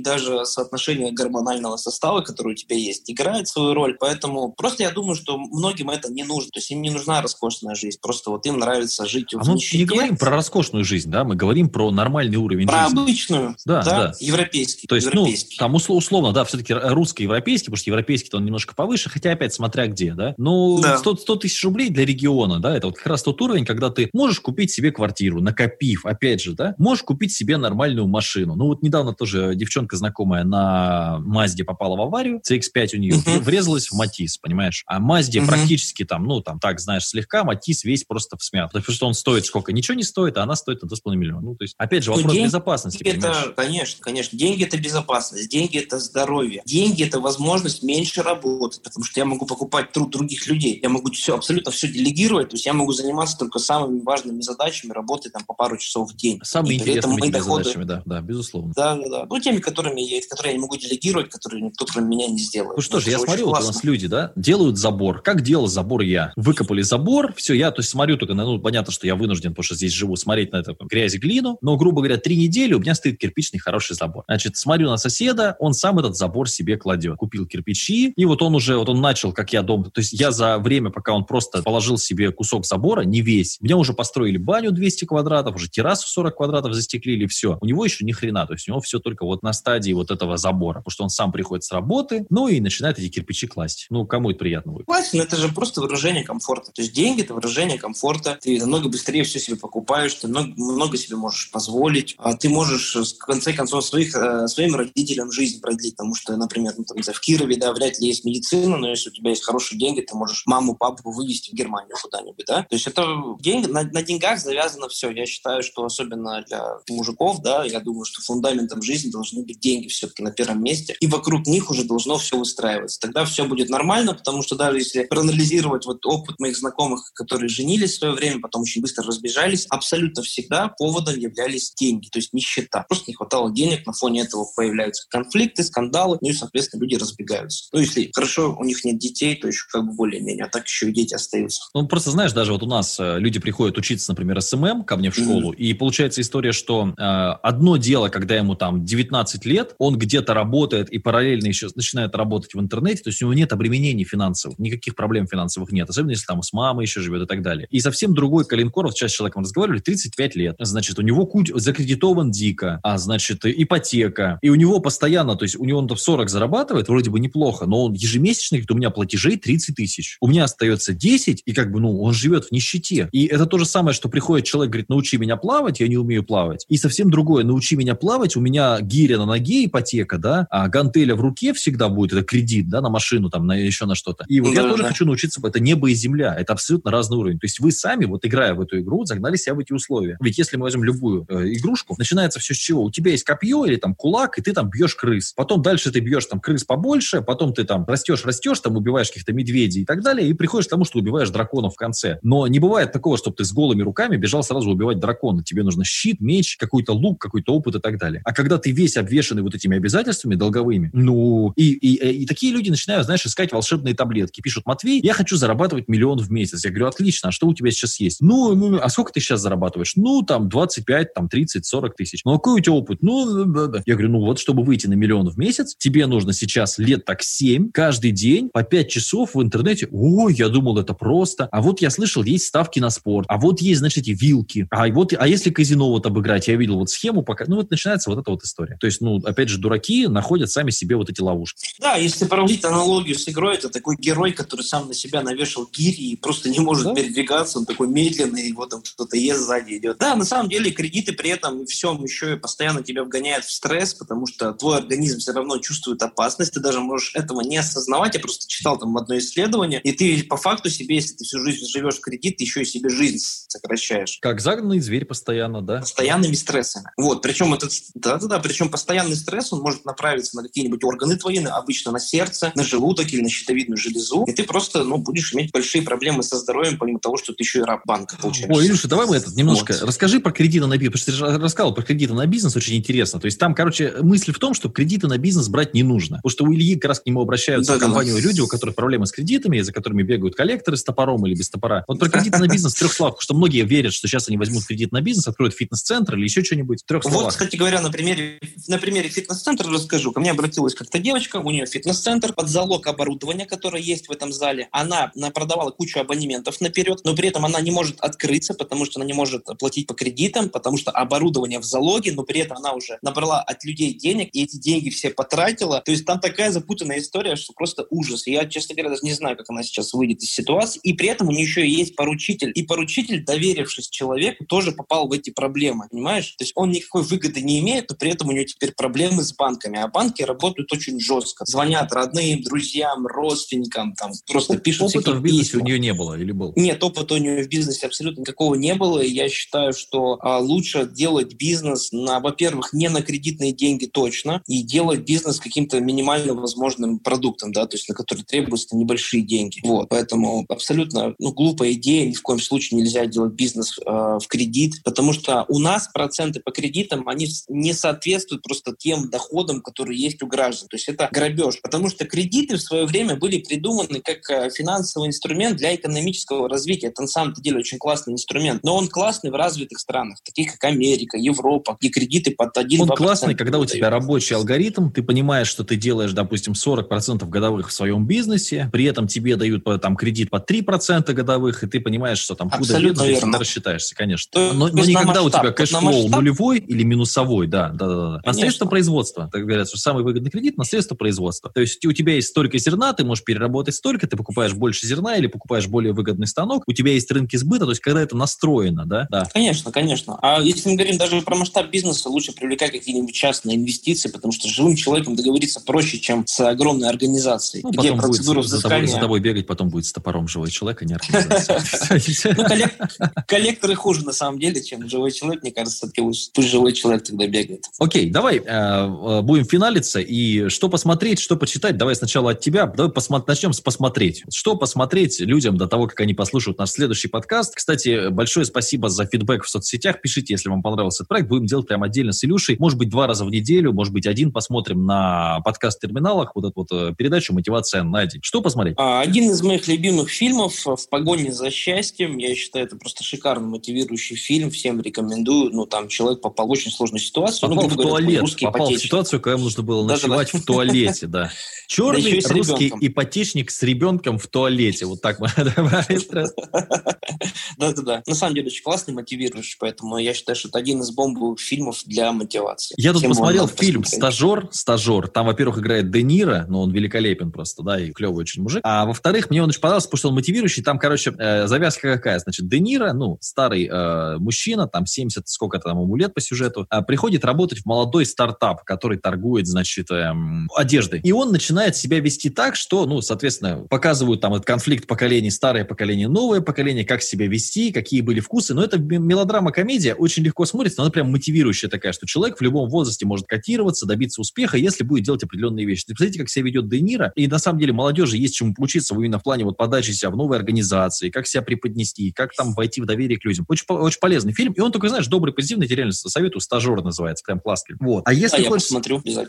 Speaker 2: даже соотношения гормонального состава, который у тебя есть, играет свою роль. Поэтому просто я думаю, что многим это не нужно. То есть им не нужна роскошная жизнь. Просто вот им нравится жить
Speaker 1: а в мы нищете. не говорим про роскошную жизнь, да? Мы говорим про нормальный уровень
Speaker 2: про
Speaker 1: жизни.
Speaker 2: Про обычную, да, да, да. Европейский.
Speaker 1: То есть, ну, европейский. ну, там условно, да, все-таки русско-европейский, потому что европейский-то он немножко повыше, хотя опять смотря где, да? Ну, да. 100, 100 тысяч рублей для региона, да, это вот как раз тот уровень, когда ты можешь купить себе квартиру, накопив, опять же, да, можешь купить себе нормальную машину. Ну, вот недавно тоже девчонка знакомая на Мазде попала в аварию, CX-5 у нее uh-huh. врезалась в Матис, понимаешь? А Мазде uh-huh. практически там, ну, там, так, знаешь, слегка, Матис весь просто в смят. Потому что он стоит сколько? Ничего не стоит, а она стоит на 2,5 миллиона. Ну, то есть, опять же, ну, вопрос ну, безопасности,
Speaker 2: это, Конечно, конечно. Деньги – это безопасность, деньги – это здоровье. Деньги – это возможность меньше работать, потому что я могу покупать труд других людей. Я могу все, абсолютно все делегировать, то есть я могу заниматься только самыми важными задачами, работать там по пару часов в день.
Speaker 1: Самыми интересными доходы, задачами, да, да, безусловно.
Speaker 2: Да, да, да. Ну, теми, которыми я, которые я не могу делегировать, которые никто, кроме меня, не сделает.
Speaker 1: Ну что ж, я смотрю, вот у нас люди, да, делают забор. Как делал забор я? Выкопали забор, все, я, то есть смотрю только, ну, понятно, что я вынужден, потому что здесь живу, смотреть на это грязь и глину, но, грубо говоря, три недели у меня стоит кирпичный хороший забор. Значит, смотрю на соседа, он сам этот забор себе кладет. Купил кирпичи, и вот он уже, вот он начал, как я дом, то есть я за время, пока он просто положил себе кусок забора, не весь, меня уже построили баню 200 квадратов, уже террасу 40 квадратов застеклили, все. У него еще ни хрена, то есть у него все только вот на стадии вот этого забора, потому что он сам приходит с работы, ну и начинает эти кирпичи класть. Ну, кому это приятно будет?
Speaker 2: Класть, это же просто выражение комфорта. То есть деньги – это выражение комфорта. Ты намного быстрее все себе покупаешь, ты много, много себе можешь позволить. А ты можешь, в конце концов, своих, э, своим родителям жизнь продлить, потому что, например, ну, там, в Кирове, да, вряд ли есть медицина, но если у тебя есть хорошие деньги, ты можешь маму, папу вывести в Германию куда-нибудь, да. То есть это деньги, на, на деньгах завязано все. Я считаю, что особенно для мужиков, да, я думаю, что фундаментом жизни должны быть деньги все-таки на первом месте, и вокруг них уже должно все выстраиваться. Тогда все будет нормально, потому что даже если проанализировать вот опыт моих знакомых, которые женились в свое время, потом очень быстро разбежались, абсолютно всегда поводом являлись деньги, то есть нищета. Просто не хватало денег, на фоне этого появляются конфликты, скандалы, ну и, соответственно, люди разбегаются. Ну, если хорошо, у них нет детей, то еще как бы более-менее, а так еще и дети остаются.
Speaker 1: Ну, просто знаешь, даже вот у нас э, люди приходят учиться, например, SMM ко мне в школу, mm-hmm. и получается история, что э, одно дело, когда ему там 19 лет, он где-то работает и параллельно еще начинает работать в интернете, то есть у него нет обременений финансовых, никаких проблем финансовых нет, особенно если там с мамой еще живет и так далее. И совсем другой коленкор, вот сейчас с человеком разговаривали, 35 лет, значит, у него куть закредитован дико, а значит, ипотека, и у него постоянно, то есть у него он там 40 зарабатывает, вроде бы неплохо, но он ежемесячно, говорит, у меня платежей 30 тысяч, у меня остается 10, и как бы, ну, он живет в нищете. И это то же самое, что приходит человек, говорит, научи меня плавать, я не умею плавать. И совсем другое, научи меня плавать, у меня гиря на ноге, ипотека, да, а гантеля в руке всегда будет, это кредит, да, на машину, там, на еще на что-то. И вот ну, я да, тоже да. хочу научиться, это небо и земля, это абсолютно разный уровень. То есть вы сами, вот играя в эту игру, загнали себя в эти условия. Ведь если мы возьмем любую э, игрушку, начинается все с чего? У тебя есть копье или там кулак, и ты там бьешь крыс. Потом дальше ты бьешь там крыс побольше, потом ты там растешь, растешь, там убиваешь каких-то медведей и так далее, и приходишь к тому, что убиваешь драконов в конце. Но не бывает такого, чтобы ты с голыми руками бежал сразу убивать дракона. Тебе нужно щит, меч, какой-то лук, какой-то опыт и так далее. А когда ты весь обвешанный вот этими обязательствами долговыми, ну, и, и, и, и такие люди начинают, знаешь, искать волшебные таблетки. Пишут, Матвей, я хочу зарабатывать миллион в месяц. Я говорю, отлично, а что у тебя сейчас есть? Ну, ну а сколько ты сейчас зарабатываешь? Ну, там, 25, там, 30, 40 тысяч. Ну, а какой у тебя опыт? Ну, да, да. я говорю, ну, вот, чтобы выйти на миллион в месяц, тебе нужно сейчас лет так 7, каждый день по 5 часов в интернете. Ой, я думал, это просто. А вот я слышал, есть ставки на спорт. А вот есть, значит, эти вилки. А вот, а если казино вот обыграть? Я видел вот схему, пока... Ну, вот начинается вот эта вот история. То есть, ну, опять же, дураки находят сами себе вот эти ловушки.
Speaker 2: Да, если проводить аналогию с игрой, это такой герой, который сам на себя навешал гири и просто не может да? передвигаться, он такой медленный, его там кто-то ест сзади идет. Да, на самом деле кредиты при этом всем еще и постоянно тебя вгоняют в стресс, потому что твой организм все равно чувствует опасность, ты даже можешь этого не осознавать. Я просто читал там одно исследование, и ты по факту себе, если ты всю жизнь живешь в кредит, ты еще и себе жизнь сокращаешь.
Speaker 1: Как загнанный зверь постоянно, да?
Speaker 2: Постоянными стрессами. Вот, причем это Да-да-да, причем постоянный стресс, он может направиться на какие-нибудь органы твои, обычно на сердце, на желудок или на щитовидную железу, и ты просто ну, будешь иметь большие проблемы со здоровьем, помимо того, что ты еще и раб банка получаешь.
Speaker 1: Ой, Илюша, давай мы этот немножко... Вот. Расскажи про кредиты на бизнес, потому что ты же рассказывал про кредиты на бизнес, очень интересно. То есть там, короче, мысль в том, что кредиты на бизнес брать не нужно. Потому что у Ильи как раз к нему обращаются да, в компанию да. люди, у которых проблемы с кредитами, за которыми бегают коллекторы с топором или без топора. Вот про кредиты на бизнес в трех словах, что многие верят, что сейчас они возьмут кредит на бизнес, откроют фитнес-центр или еще что-нибудь в трех словах.
Speaker 2: Вот, кстати говоря, на примере, на примере фитнес-центра расскажу. Ко мне обратилась как-то девочка, у нее фитнес-центр, под залог оборудования, которое есть в этом зале. Она продавала кучу абонементов наперед, но при этом она не может открыться, потому что она не может платить по кредитам, потому что оборудование в залоге, но при этом она уже набрала от людей денег, и эти деньги все потратила. То есть там такая запутанная история, что просто ужас. Я, честно говоря, даже не знаю, как она сейчас выйдет из ситуации. И при этом у нее еще есть поручитель. И поручитель, доверившись человеку, тоже попал в эти проблемы, понимаешь? То есть он никакой выгоды не имеет, но при этом у него теперь проблемы с банками. А банки работают очень жестко. Звонят родным, друзьям, родственникам, там просто пишут
Speaker 1: Опыта в бизнесе письма. у нее не было или был?
Speaker 2: Нет, опыта у нее в бизнесе абсолютно никакого не было. И я считаю, что а, лучше делать бизнес на, во-первых, не на кредитные деньги точно, и делать бизнес каким-то минимально возможным продуктом, да, то есть на который требуются небольшие деньги. Вот, поэтому абсолютно ну, глупая идея, ни в коем случае нельзя делать бизнес э, в кредит, потому что у нас проценты по кредитам, они не соответствуют просто тем доходам, которые есть у граждан. То есть это грабеж, потому что кредиты в свое время были придуманы как э, финансовый инструмент для экономического развития. Это на самом деле очень классный инструмент, но он классный в развитых странах, таких как Америка, Европа, где кредиты под 1
Speaker 1: Он классный, когда у тебя рабочий алгоритм, ты понимаешь, что ты делаешь, допустим, 40% годовых в своем бизнесе, при этом тебе дают там кредит под 3% годовых, и ты понимаешь, что там худо-бедно, ты рассчитаешься, конечно. То, но, но никогда масштаб, у тебя cash flow нулевой или минусовой, да, да, да. да. На средства производства, так говорят, что самый выгодный кредит на средства производства. То есть у тебя есть столько зерна, ты можешь переработать столько, ты покупаешь больше зерна или покупаешь более выгодный станок, у тебя есть рынки сбыта, то есть когда это настроено, да? да.
Speaker 2: Конечно, конечно. А если мы говорим даже про масштаб бизнеса, лучше привлекать какие-нибудь частные инвестиции, потому что живым человеком договориться проще, чем с огромной организацией, ну, где процедура
Speaker 1: будет взыскания... За тобой, за тобой бегать потом будет с топором живой человек, а не организация. *laughs*
Speaker 2: Ну, коллекторы хуже, на самом деле, чем живой человек. Мне кажется, пусть живой человек тогда бегает.
Speaker 1: Окей, давай э, э, будем финалиться. И что посмотреть, что почитать? Давай сначала от тебя. Давай начнем с посмотреть. Что посмотреть людям до того, как они послушают наш следующий подкаст. Кстати, большое спасибо за фидбэк в соцсетях. Пишите, если вам понравился этот проект. Будем делать прям отдельно с Илюшей. Может быть, два раза в неделю, может быть, один посмотрим на подкаст-терминалах вот эту вот э, передачу «Мотивация на день». Что посмотреть?
Speaker 2: А, один из моих любимых фильмов «В погоне за счастьем». Я считаю, это просто шикарный мотивирующий фильм. Всем рекомендую. Ну, там человек попал в очень сложную ситуацию.
Speaker 1: Попал ну, в туалет. Попал ипотечник. в ситуацию, когда ему нужно было ночевать в туалете, да. *laughs* Черный русский ипотечник с ребенком в туалете. Вот так мы *laughs* *laughs* *laughs*
Speaker 2: Да-да-да. На самом деле очень классный, мотивирующий, поэтому я считаю, что это один из бомбовых фильмов для мотивации.
Speaker 1: Я тут посмотрел фильм «Стажер». «Стажер». Там, во-первых, играет Де Ниро, но он великолепен просто, да, и клевый очень мужик. А во-вторых, мне он очень понравился, потому что он мотивирующий. Там, короче, э, завязка какая? Значит, Де Ниро, ну, старый э, мужчина, там 70, сколько там ему лет по сюжету, э, приходит работать в молодой стартап, который торгует, значит, э, одеждой. И он начинает себя вести так, что, ну, соответственно, показывают там этот конфликт поколений, старое поколение, новое поколение, как себя вести, какие были вкусы. Но это мелодрама-комедия, очень легко смотрится, но она прям мотивирующая такая, что человек в любом возрасте может котироваться, добиться успеха, если будет делать определенные вещи. Посмотрите, как себя ведет Де Ниро. И на самом деле молодежи есть чему поучиться именно в плане вот подачи себя в новой организации, как себя преподнести, как там войти в доверие к людям. Очень, очень полезный фильм. И он такой, знаешь, добрый, позитивный, тебе реально советую, стажер называется, прям классный. Вот. А если да, хочется,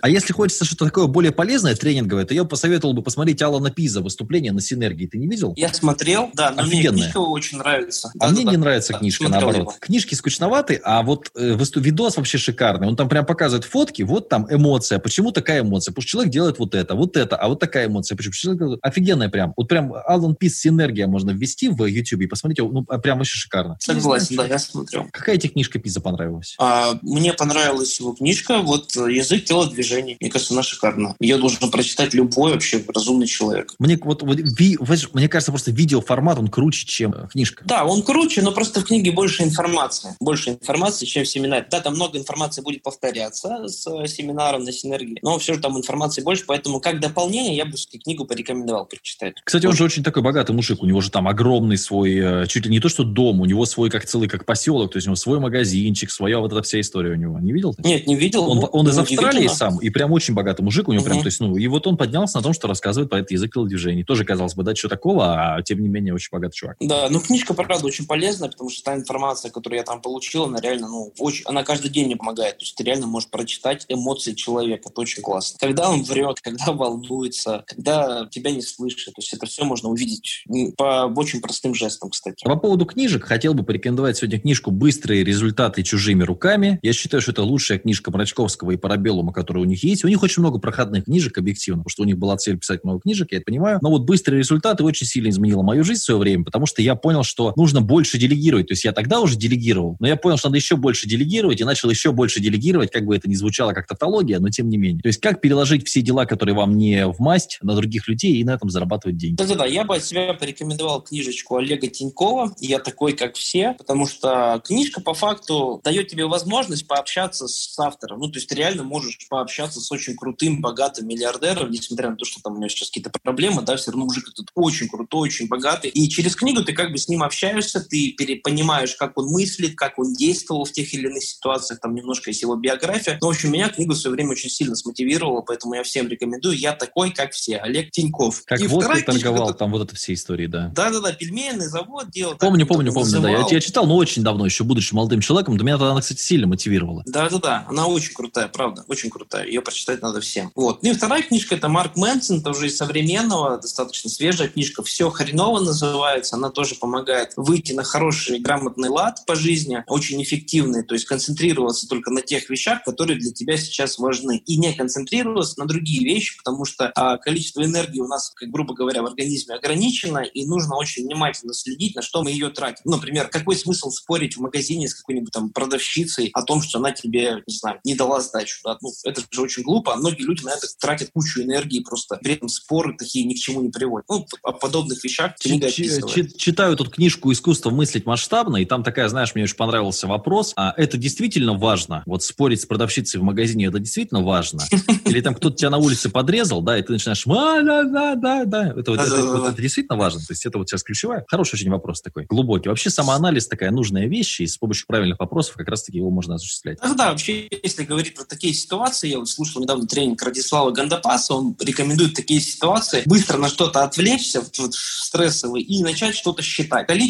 Speaker 1: а если хочется что-то такое более полезное, тренинговое, то я посоветовал бы посмотреть Алана Пиза выступление на Синергии. Ты не видел?
Speaker 2: Я смотрел, да, но Офигенная. мне очень нравится.
Speaker 1: А да, мне да, не да, нравится да, книжка, наоборот. Его. Книжки скучноваты, а вот э, видос вообще шикарный. Он там прям показывает фотки, вот там эмоция. Почему такая эмоция? Потому что человек делает вот это, вот это, а вот такая эмоция. Почему? Человек... Офигенная прям. Вот прям Алан Пис Синергия можно ввести в YouTube и посмотреть. Ну, а прям вообще шикарно.
Speaker 2: Согласен, да, я смотрел.
Speaker 1: Какая тебе книжка Пиза понравилась?
Speaker 2: А, мне понравилась его книжка, вот «Язык телодвижений». Мне кажется, она шикарна. Ее должен прочитать любой вообще разумный человек.
Speaker 1: Мне вот, вот ви, мне кажется, просто видеоформат, он круче, чем э, книжка.
Speaker 2: Да, он круче, но просто в книге больше информации. Больше информации, чем в семинаре. Да, там много информации будет повторяться с э, семинаром на синергии, но все же там информации больше, поэтому как дополнение я бы книгу порекомендовал прочитать.
Speaker 1: Кстати, он же очень такой богатый мужик, у него же там огромный свой, чуть ли не то, что дом, у него свой как целый, как поселок, то есть у него свой магазинчик, своя вот эта вся история у него. Не видел? видел?
Speaker 2: Нет, не видел.
Speaker 1: Он, он из Австралии сам, и прям очень богатый мужик у него угу. прям, то есть, ну, и вот он поднялся на том, что рассказывает про этот язык телодвижений. Тоже, казалось бы, да, что такого, а тем не менее очень богатый чувак.
Speaker 2: Да, ну, книжка, правда, очень полезная, потому что та информация, которую я там получил, она реально, ну, очень, она каждый день мне помогает. То есть ты реально можешь прочитать эмоции человека. Это очень классно. Когда он врет, когда волнуется, когда тебя не слышит. То есть это все можно увидеть по очень простым жестам, кстати.
Speaker 1: По поводу книжек, хотел бы порекомендовать сегодня книжку «Быстрые результаты чужими руками». Я считаю, что это лучшая книжка Мрачковского и Парабеллума, которая у них есть. У них очень много проходных книжек, объективно, потому что у них была цель писать много книжек, я это понимаю. Но вот «Быстрые результаты» очень сильно изменила мою жизнь в свое время, потому что я понял, что нужно больше делегировать. То есть я тогда уже делегировал, но я понял, что надо еще больше делегировать, и начал еще больше делегировать, как бы это ни звучало как тавтология, но тем не менее. То есть как переложить все дела, которые вам не в масть, на других людей и на этом зарабатывать деньги.
Speaker 2: Да-да-да, я бы от себя порекомендовал книжечку Олега Тинькова «Я такой, как все», потому что книжка по факту дает тебе возможность пообщаться с автором. Ну, то есть ты реально можешь пообщаться с очень крутым, богатым миллиардером, несмотря на то, что там у него сейчас какие-то проблемы, да, все равно мужик этот очень крутой, очень богатый. И через книгу ты как бы с ним общаешься, ты понимаешь, как он мыслит, как он действовал в тех или иных ситуациях, там немножко есть его биография. Но, в общем, меня книга в свое время очень сильно смотивировала, поэтому я всем рекомендую. Я такой, как все. Олег Тиньков.
Speaker 1: Как и водкой торговал, это... там вот это все истории, да.
Speaker 2: Да-да-да, пельменный завод делал.
Speaker 1: Помню, помню, помню, да. Я, я читал, но очень давно, еще будучи молодым человеком. До меня тогда она, кстати, сильно мотивировала.
Speaker 2: Да-да-да, она очень крутая, правда, очень крутая. Ее прочитать надо всем. Вот. Ну и вторая книжка – это Марк Мэнсон, тоже из современного, достаточно свежая книжка. «Все хреново» называется. Она тоже помогает выйти на хороший, грамотный лад по жизни, очень эффективный, то есть концентрироваться только на тех вещах, которые для тебя сейчас важны, и не концентрироваться на другие вещи, потому что а, количество энергии у нас, как грубо говоря, в организме ограничено, и нужно очень внимательно следить, на что мы ее тратим. Ну, например, какой смысл спорить в магазине с какой-нибудь там продавщицей о том, что она тебе, не знаю, не дала сдачу. Да? Ну, это же очень глупо, а многие люди на это тратят кучу энергии, просто при этом споры такие ни к чему не приводят. Ну, о подобных вещах книга описывает.
Speaker 1: Читаю тут книжку «Искусство мыслить масштабно», и там такая, знаешь, мне очень понравился вопрос, а это действительно важно? Вот спорить с продавщицей в магазине, это действительно важно? *laughs* Или там кто-то тебя на улице подрезал, да, и ты начинаешь, а, да, да, да, да, это, вот, это, вот, это действительно важно? То есть это вот сейчас ключевая? Хороший очень вопрос такой, глубокий. Вообще самоанализ такая нужная вещь, и с помощью правильных вопросов как раз-таки его можно осуществлять.
Speaker 2: Да, да, вообще, если говорить про такие ситуации, я вот слушал недавно тренинг Радислава Гандапаса, он рекомендует такие ситуации быстро на что-то отвлечься, вот, стрессовый, и начать что-то считать. Количество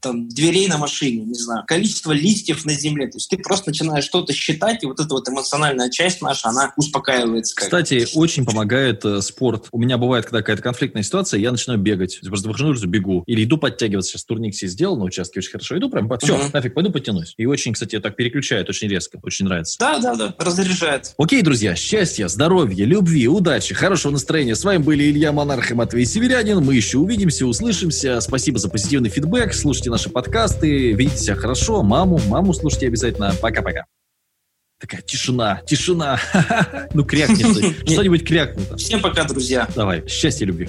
Speaker 2: там, дверей на машине, не знаю, количество листьев на земле. То есть ты просто начинаешь что-то считать, и вот эта вот эмоциональная часть наша, она успокаивается.
Speaker 1: Кстати, очень помогает э, спорт. У меня бывает, когда какая-то конфликтная ситуация, я начинаю бегать. Просто выхожу, бегу. Или иду подтягиваться. Сейчас турник себе сделал на участке очень хорошо. Иду прям, все, uh-huh. нафиг, пойду потянусь. И очень, кстати, так переключает очень резко. Очень нравится.
Speaker 2: Да, да, да, разряжает.
Speaker 1: Окей, друзья, счастья, здоровья, любви, удачи, хорошего настроения. С вами были Илья Монарх и Матвей Северянин. Мы еще увидимся, услышимся. Спасибо за позитивный фидбэк. Слушайте наши подкасты, ведите себя хорошо. Маму, маму слушайте обязательно. Пока-пока. Такая тишина, тишина. *laughs* Ну, крякни *laughs* что-нибудь. Крякнет.
Speaker 2: Всем пока, друзья.
Speaker 1: Давай, счастья, любви.